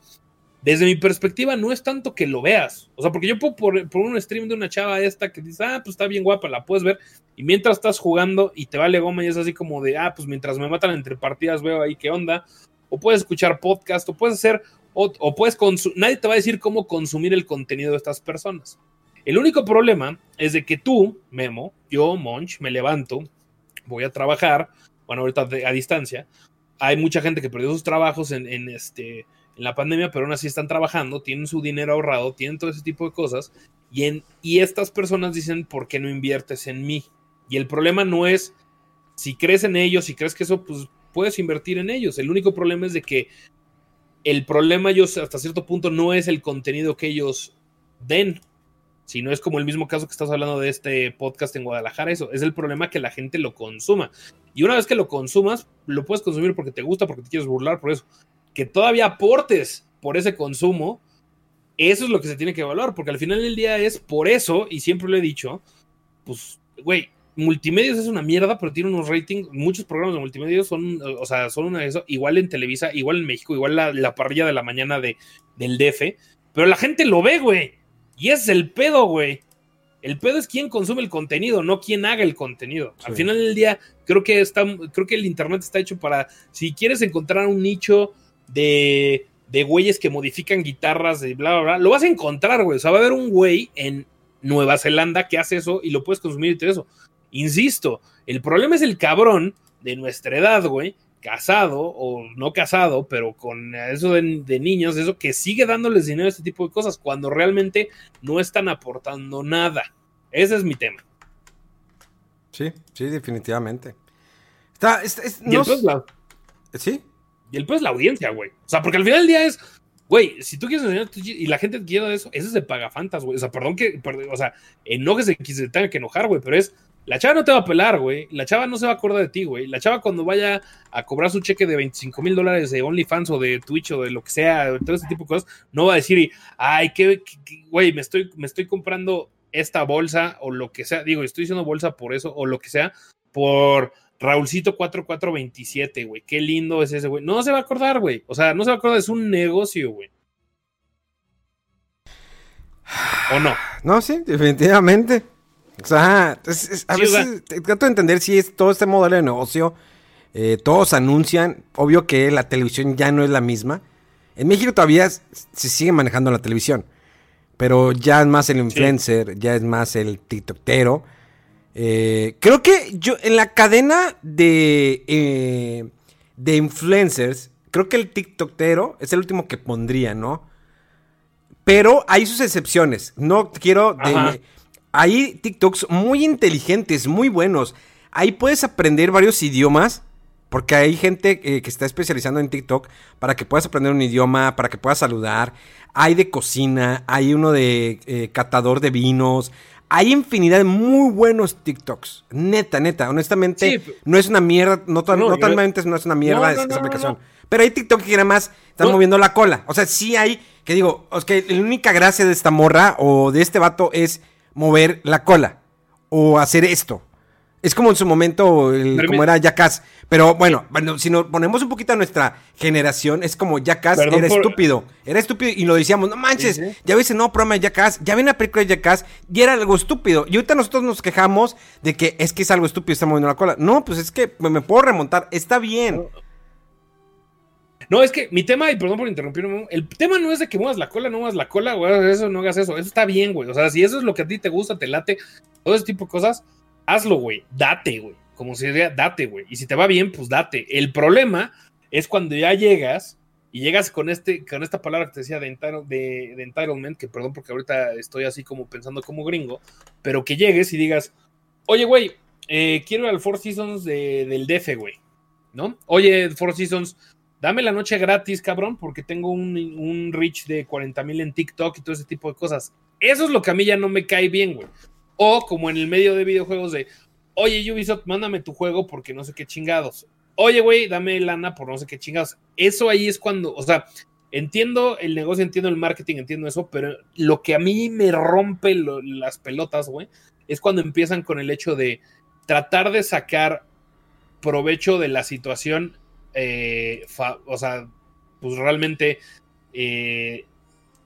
Desde mi perspectiva, no es tanto que lo veas. O sea, porque yo puedo por, por un stream de una chava esta que dice, ah, pues está bien guapa, la puedes ver. Y mientras estás jugando y te vale goma y es así como de, ah, pues mientras me matan entre partidas veo ahí qué onda. O puedes escuchar podcast, o puedes hacer, o, o puedes consumir, nadie te va a decir cómo consumir el contenido de estas personas. El único problema es de que tú, Memo, yo, Monch, me levanto, voy a trabajar, bueno, ahorita a distancia, hay mucha gente que perdió sus trabajos en, en, este, en la pandemia, pero aún así están trabajando, tienen su dinero ahorrado, tienen todo ese tipo de cosas, y, en, y estas personas dicen, ¿por qué no inviertes en mí? Y el problema no es si crees en ellos, si crees que eso, pues puedes invertir en ellos. El único problema es de que el problema ellos hasta cierto punto no es el contenido que ellos den, sino es como el mismo caso que estás hablando de este podcast en Guadalajara, eso es el problema que la gente lo consuma. Y una vez que lo consumas, lo puedes consumir porque te gusta, porque te quieres burlar por eso. Que todavía aportes por ese consumo, eso es lo que se tiene que evaluar, porque al final del día es por eso, y siempre lo he dicho, pues, güey, multimedios es una mierda, pero tiene unos ratings, muchos programas de multimedia son, o sea, son una de eso, igual en Televisa, igual en México, igual la, la parrilla de la mañana de, del DF, pero la gente lo ve, güey, y ese es el pedo, güey. El pedo es quién consume el contenido, no quién haga el contenido. Sí. Al final del día, creo que está, creo que el internet está hecho para, si quieres encontrar un nicho de, de güeyes que modifican guitarras y bla, bla, bla, lo vas a encontrar, güey. O sea, va a haber un güey en Nueva Zelanda que hace eso y lo puedes consumir y todo eso. Insisto, el problema es el cabrón de nuestra edad, güey, casado o no casado, pero con eso de, de, niños, eso que sigue dándoles dinero a este tipo de cosas, cuando realmente no están aportando nada. Ese es mi tema. Sí, sí, definitivamente. Está, es, es, y, el pues la, ¿Sí? y el pues la audiencia, güey. O sea, porque al final del día es, güey, si tú quieres enseñar y la gente quiere eso, eso es de pagafantas, güey. O sea, perdón que, perdón, o sea, enójese que se tenga que enojar, güey, pero es la chava no te va a pelar, güey. La chava no se va a acordar de ti, güey. La chava cuando vaya a cobrar su cheque de 25 mil dólares de OnlyFans o de Twitch o de lo que sea, todo ese tipo de cosas, no va a decir, ay, qué, güey, me estoy, me estoy comprando esta bolsa o lo que sea. Digo, estoy diciendo bolsa por eso o lo que sea, por Raulcito 4427, güey. Qué lindo es ese, güey. No se va a acordar, güey. O sea, no se va a acordar, es un negocio, güey. ¿O no? No, sí, definitivamente. O sea, es, es, a sí, veces trato de entender si es todo este modelo de negocio. Eh, todos anuncian, obvio que la televisión ya no es la misma. En México todavía se sigue manejando la televisión, pero ya es más el influencer, sí. ya es más el tiktokero. Eh, creo que yo en la cadena de, eh, de influencers, creo que el tiktokero es el último que pondría, ¿no? Pero hay sus excepciones. No quiero... De, hay TikToks muy inteligentes, muy buenos. Ahí puedes aprender varios idiomas. Porque hay gente eh, que está especializando en TikTok para que puedas aprender un idioma, para que puedas saludar. Hay de cocina, hay uno de eh, catador de vinos. Hay infinidad de muy buenos TikToks. Neta, neta. Honestamente, sí, no es una mierda. No, no, no totalmente no es una mierda no, esa aplicación. Pero hay TikTok que nada más están moviendo la cola. O sea, sí hay. Que digo, es que la única gracia de esta morra o de este vato es mover la cola o hacer esto. Es como en su momento, el, como era Jackass. Pero bueno, bueno, si nos ponemos un poquito a nuestra generación, es como Jackass Perdón era por... estúpido. Era estúpido y lo decíamos, no manches, sí. ya ves el nuevo programa de Jackass, ya ven la película de Jackass y era algo estúpido. Y ahorita nosotros nos quejamos de que es que es algo estúpido, está moviendo la cola. No, pues es que me puedo remontar, está bien. No, es que mi tema, y perdón por interrumpirme, el tema no es de que muevas la cola, no muevas la cola, güey, eso, no hagas eso, eso está bien, güey. O sea, si eso es lo que a ti te gusta, te late, todo ese tipo de cosas, hazlo, güey, date, güey. Como si diría, date, güey. Y si te va bien, pues date. El problema es cuando ya llegas y llegas con este, con esta palabra que te decía de, entitle, entitlement, que perdón porque ahorita estoy así como pensando como gringo, pero que llegues y digas, oye, güey, eh, quiero ir al Four Seasons de, del DF, güey, ¿no? Oye, Four Seasons, dame la noche gratis, cabrón, porque tengo un, un reach de 40 mil en TikTok y todo ese tipo de cosas. Eso es lo que a mí ya no me cae bien, güey. O como en el medio de videojuegos de, oye, Ubisoft, mándame tu juego porque no sé qué chingados. Oye, güey, dame lana por no sé qué chingados. Eso ahí es cuando, o sea, entiendo el negocio, entiendo el marketing, entiendo eso, pero lo que a mí me rompe las pelotas, güey, es cuando empiezan con el hecho de tratar de sacar provecho de la situación eh, o sea, pues realmente eh,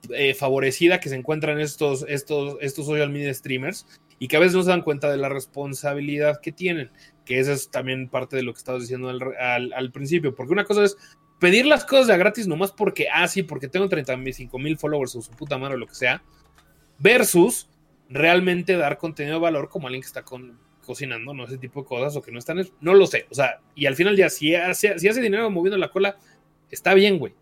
eh, favorecida que se encuentran estos, estos, estos social media streamers y que a veces no se dan cuenta de la responsabilidad que tienen, que esa es también parte de lo que estabas diciendo al principio, porque una cosa es pedir las cosas de gratis nomás porque, ah, sí, porque tengo 35 mil followers o su puta madre o lo que sea, versus realmente dar contenido de valor como alguien que está con, cocinando, no ese tipo de cosas o que no están, no lo sé, o sea, y al final ya si hace, si hace dinero moviendo la cola, está bien, güey.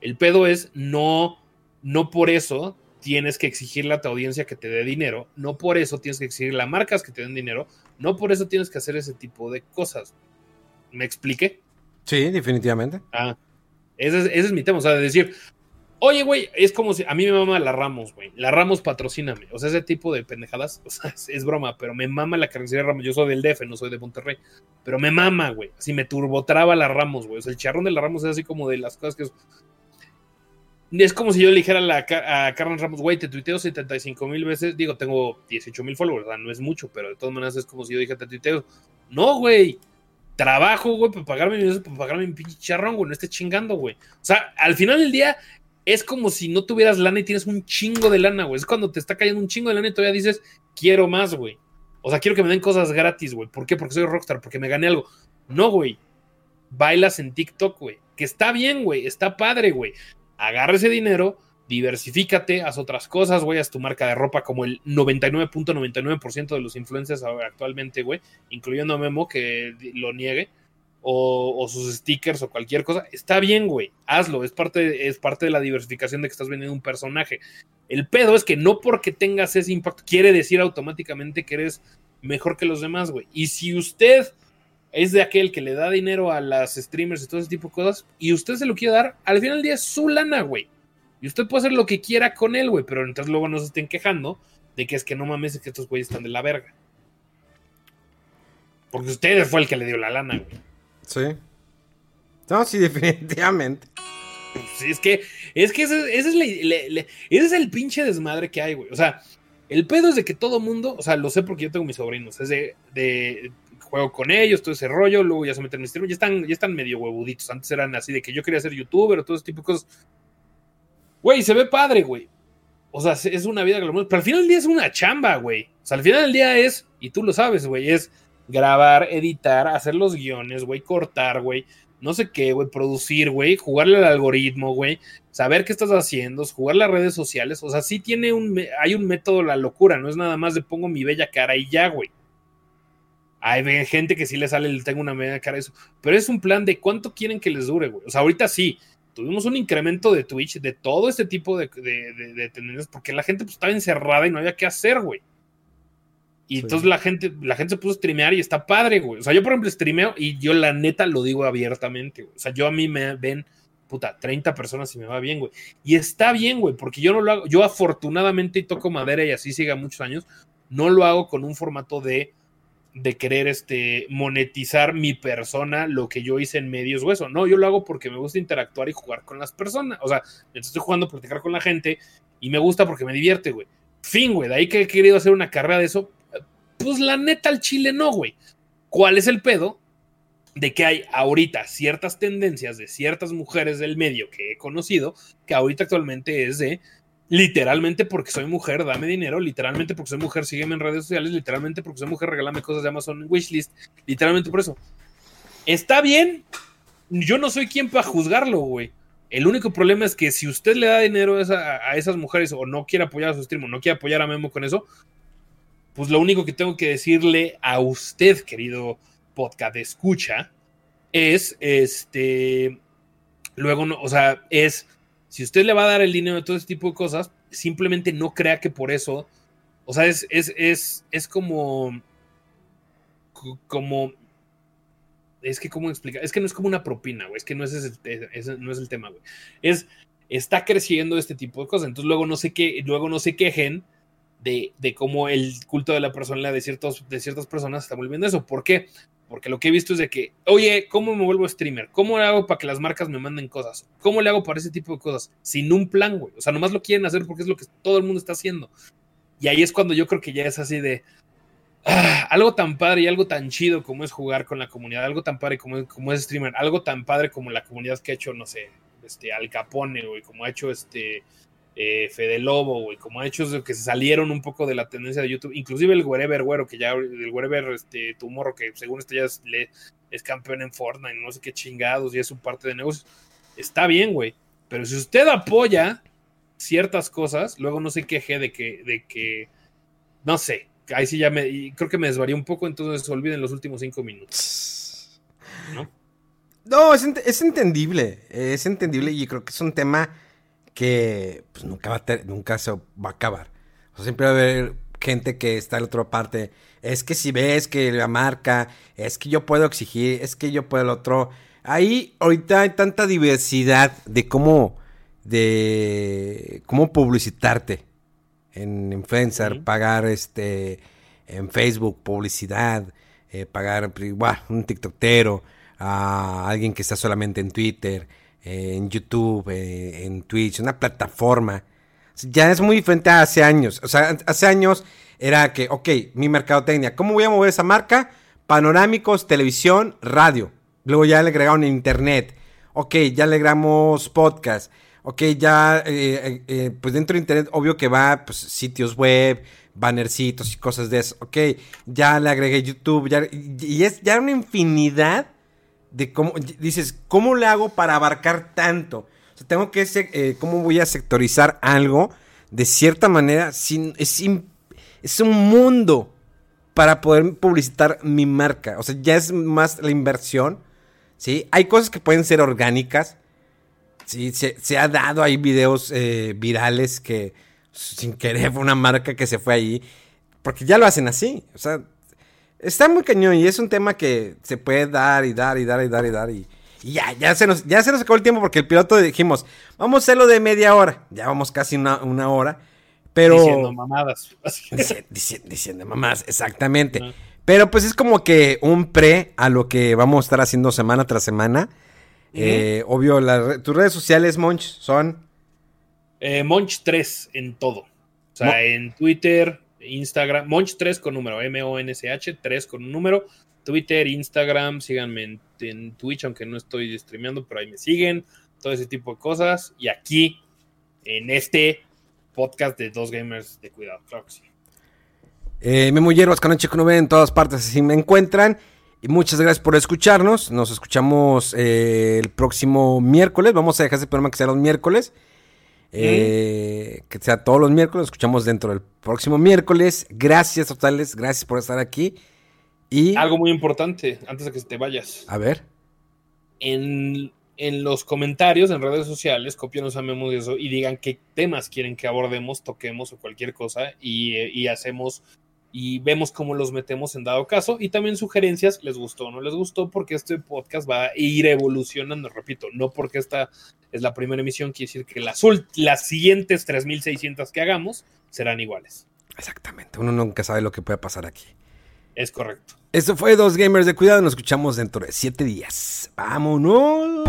El pedo es no, no por eso tienes que exigirle a tu audiencia que te dé dinero, no por eso tienes que exigirle a marcas que te den dinero, no por eso tienes que hacer ese tipo de cosas. ¿Me expliqué? Sí, definitivamente. Ah, ese es, ese es mi tema, o sea, de decir, Oye, güey, es como si a mí me mama la Ramos, güey. La Ramos patrocíname. O sea, ese tipo de pendejadas, o sea, es, broma, pero me mama la carnicería Ramos. Yo soy del DF, no soy de Monterrey. Pero me mama, güey. Así me turbotraba la Ramos, güey. O sea, el charrón de la Ramos es así como de las cosas que. Es, es como si yo le dijera a, la, a Ramos, güey, te tuiteo 75 mil veces. Digo, tengo 18 mil followers, o sea, no es mucho, pero de todas maneras es como si yo dijera, te tuiteo. No, güey trabajo, güey, para pagarme, para pagarme mi pinche charrón, güey, no esté chingando, güey. O sea, al final del día, es como si no tuvieras lana y tienes un chingo de lana, güey. Es cuando te está cayendo un chingo de lana y todavía dices, quiero más, güey. O sea, quiero que me den cosas gratis, güey. ¿Por qué? Porque soy rockstar, porque me gané algo. No, güey. Bailas en TikTok, güey. Que está bien, güey. Está padre, güey. Agarra ese dinero, diversifícate, haz otras cosas, güey. Haz tu marca de ropa como el 99.99% de los influencers actualmente, güey. Incluyendo a Memo, que lo niegue o, sus stickers o cualquier cosa, está bien, güey, hazlo, es parte, es parte de la diversificación de que estás vendiendo un personaje. El pedo es que no porque tengas ese impacto quiere decir automáticamente que eres mejor que los demás, güey. Y si usted es de aquel que le da dinero a las streamers y todo ese tipo de cosas, y usted se lo quiere dar, al final del día es su lana, güey. Y usted puede hacer lo que quiera con él, güey, pero entonces luego no se estén quejando de que es que no mames, es que estos güeyes están de la verga. Porque usted fue el que le dio la lana, güey. Sí. No, sí, definitivamente. Sí, es que, es que ese, es ese es el pinche desmadre que hay, güey. O sea, el pedo es de que todo mundo, o sea, lo sé porque yo tengo mis sobrinos, es de, de juego con ellos, todo ese rollo, luego ya se meten en mi stream, ya están, ya están medio huevuditos. Antes eran así de que yo quería ser youtuber o todo ese tipo de cosas. Güey, se ve padre, güey. O sea, es una vida pero al final del día es una chamba, güey. O sea, al final del día es, y tú lo sabes, güey, es grabar, editar, hacer los guiones, güey, cortar, güey, no sé qué, güey, producir, güey, jugarle al algoritmo, güey, saber qué estás haciendo, jugar las redes sociales, o sea, sí tiene un, hay un método, la locura, no es nada más de pongo mi bella cara y ya, güey. Hay gente que sí le sale, tengo una bella cara, eso, pero es un plan de cuánto quieren que les dure, güey. O sea, ahorita sí, tuvimos un incremento de Twitch, de todo este tipo de, de tendencias, porque la gente pues, estaba encerrada y no había qué hacer, güey. Y entonces la gente, la gente se puso a streamear y está padre, güey. O sea, yo por ejemplo streameo y yo la neta lo digo abiertamente, güey. O sea, yo a mí me ven, puta, 30 personas y me va bien, güey. Y está bien, güey, porque yo no lo hago, yo afortunadamente toco madera y así siga muchos años, no lo hago con un formato de, de querer este, monetizar mi persona, lo que yo hice en medios o eso. No, yo lo hago porque me gusta interactuar y jugar con las personas. O sea, estoy jugando, platicar con la gente y me gusta porque me divierte, güey. Fin, güey. De ahí que he querido hacer una carrera de eso, pues la neta al chile no, güey. ¿Cuál es el pedo? De que hay ahorita ciertas tendencias de ciertas mujeres del medio que he conocido, que ahorita actualmente es de literalmente porque soy mujer, dame dinero, literalmente porque soy mujer, sígueme en redes sociales, literalmente porque soy mujer, regálame cosas de Amazon Wishlist, literalmente por eso. Está bien, yo no soy quien para juzgarlo, güey. El único problema es que si usted le da dinero a, esas mujeres o no quiere apoyar a su stream o no quiere apoyar a Memo con eso, pues lo único que tengo que decirle a usted, querido podcast escucha, es este, luego, no, o sea, es, si usted le va a dar el dinero de todo este tipo de cosas, simplemente no crea que por eso, o sea, es, es, es, es como, como, es que, ¿cómo explicar? Es que no es como una propina, güey, es que no es, ese, no es el tema, güey. Es, está creciendo este tipo de cosas, entonces luego no sé qué, luego no se quejen de, cómo el culto de la persona de, ciertos, de ciertas personas está volviendo eso. ¿Por qué? Porque lo que he visto es de que, oye, ¿cómo me vuelvo streamer? ¿Cómo le hago para que las marcas me manden cosas? ¿Cómo le hago para ese tipo de cosas? Sin un plan, güey. O sea, nomás lo quieren hacer porque es lo que todo el mundo está haciendo. Y ahí es cuando yo creo que ya es así de, ah, algo tan padre y algo tan chido como es jugar con la comunidad, algo tan padre como, como es streamer, algo tan padre como la comunidad que ha hecho, no sé, este, Al Capone, güey, como ha hecho este eh, Fede Lobo, güey, como ha hecho que se salieron un poco de la tendencia de YouTube, inclusive el Wherever, güero, que ya, el Wherever, este, tu morro, que según esto ya es, es campeón en Fortnite, no sé qué chingados, y es su parte de negocio, está bien, güey, pero si usted apoya ciertas cosas, luego no se queje de que, de que, no sé, ahí sí ya me, creo que me desvarié un poco, entonces olviden los últimos cinco minutos. ¿No? No, es, es, entendible, es entendible y creo que es un tema que pues, nunca, va a nunca se va a acabar. O sea, siempre va a haber gente que está en la otra parte. Es que si ves que la marca, es que yo puedo exigir, es que yo puedo el otro. Ahí ahorita hay tanta diversidad de cómo, de cómo publicitarte en influencer, pagar este en Facebook publicidad, eh, pagar un tiktokero, a alguien que está solamente en Twitter, eh, en YouTube, eh, en Twitch, una plataforma. Ya es muy diferente a hace años. O sea, hace años era que, ok, mi mercadotecnia, ¿cómo voy a mover esa marca? Panorámicos, televisión, radio. Luego ya le agregaron internet. Ok, ya le agregamos podcast. Ok, ya, pues dentro de internet, obvio que va, pues, sitios web, bannercitos y cosas de eso. Ok, ya le agregué YouTube, ya, y es ya una infinidad de cómo, dices, ¿cómo le hago para abarcar tanto? O sea, tengo que, eh, ¿cómo voy a sectorizar algo de cierta manera? Sin, es, un mundo para poder publicitar mi marca. O sea, ya es más la inversión, ¿sí? Hay cosas que pueden ser orgánicas, ¿sí? Se, ha dado, hay videos eh, virales que sin querer fue una marca que se fue ahí, porque ya lo hacen así, o sea, está muy cañón y es un tema que se puede dar y dar y dar y dar y dar y, ya, ya se, nos, ya se nos acabó el tiempo porque el piloto dijimos, vamos a hacerlo de media hora, ya vamos casi una, hora, pero... Diciendo mamadas. diciendo mamadas, exactamente. Pero pues es como que un pre a lo que vamos a estar haciendo semana tras semana. Eh, obvio, tus redes sociales, Monch, son... Eh, Monch3 en todo. O sea, en Twitter, Instagram, Monch3 con número, M-O-N-C-H, 3 con un número. Twitter, Instagram, síganme en, Twitch, aunque no estoy streameando, pero ahí me siguen. Todo ese tipo de cosas. Y aquí, en este podcast de dos gamers de cuidado, claro que sí. Eh, Memo Hierbas, Canal Chico 9 en todas partes, así me encuentran. Y muchas gracias por escucharnos. Nos escuchamos eh, el próximo miércoles. Vamos a dejar ese programa que sea los miércoles. Eh, que sea todos los miércoles. escuchamos dentro del próximo miércoles. Gracias totales, gracias por estar aquí. Y algo muy importante antes de que te vayas. A ver. En, los comentarios en redes sociales, copienos a Memo de eso y digan qué temas quieren que abordemos, toquemos o cualquier cosa y, eh, y hacemos y vemos cómo los metemos en dado caso y también sugerencias, les gustó o no les gustó, porque este podcast va a ir evolucionando, repito, no porque esta es la primera emisión, quiere decir que las, las siguientes 3600 que hagamos serán iguales. Exactamente, uno nunca sabe lo que puede pasar aquí. Es correcto. Esto fue Dos Gamers de Cuidado, nos escuchamos dentro de 7 días. ¡Vámonos!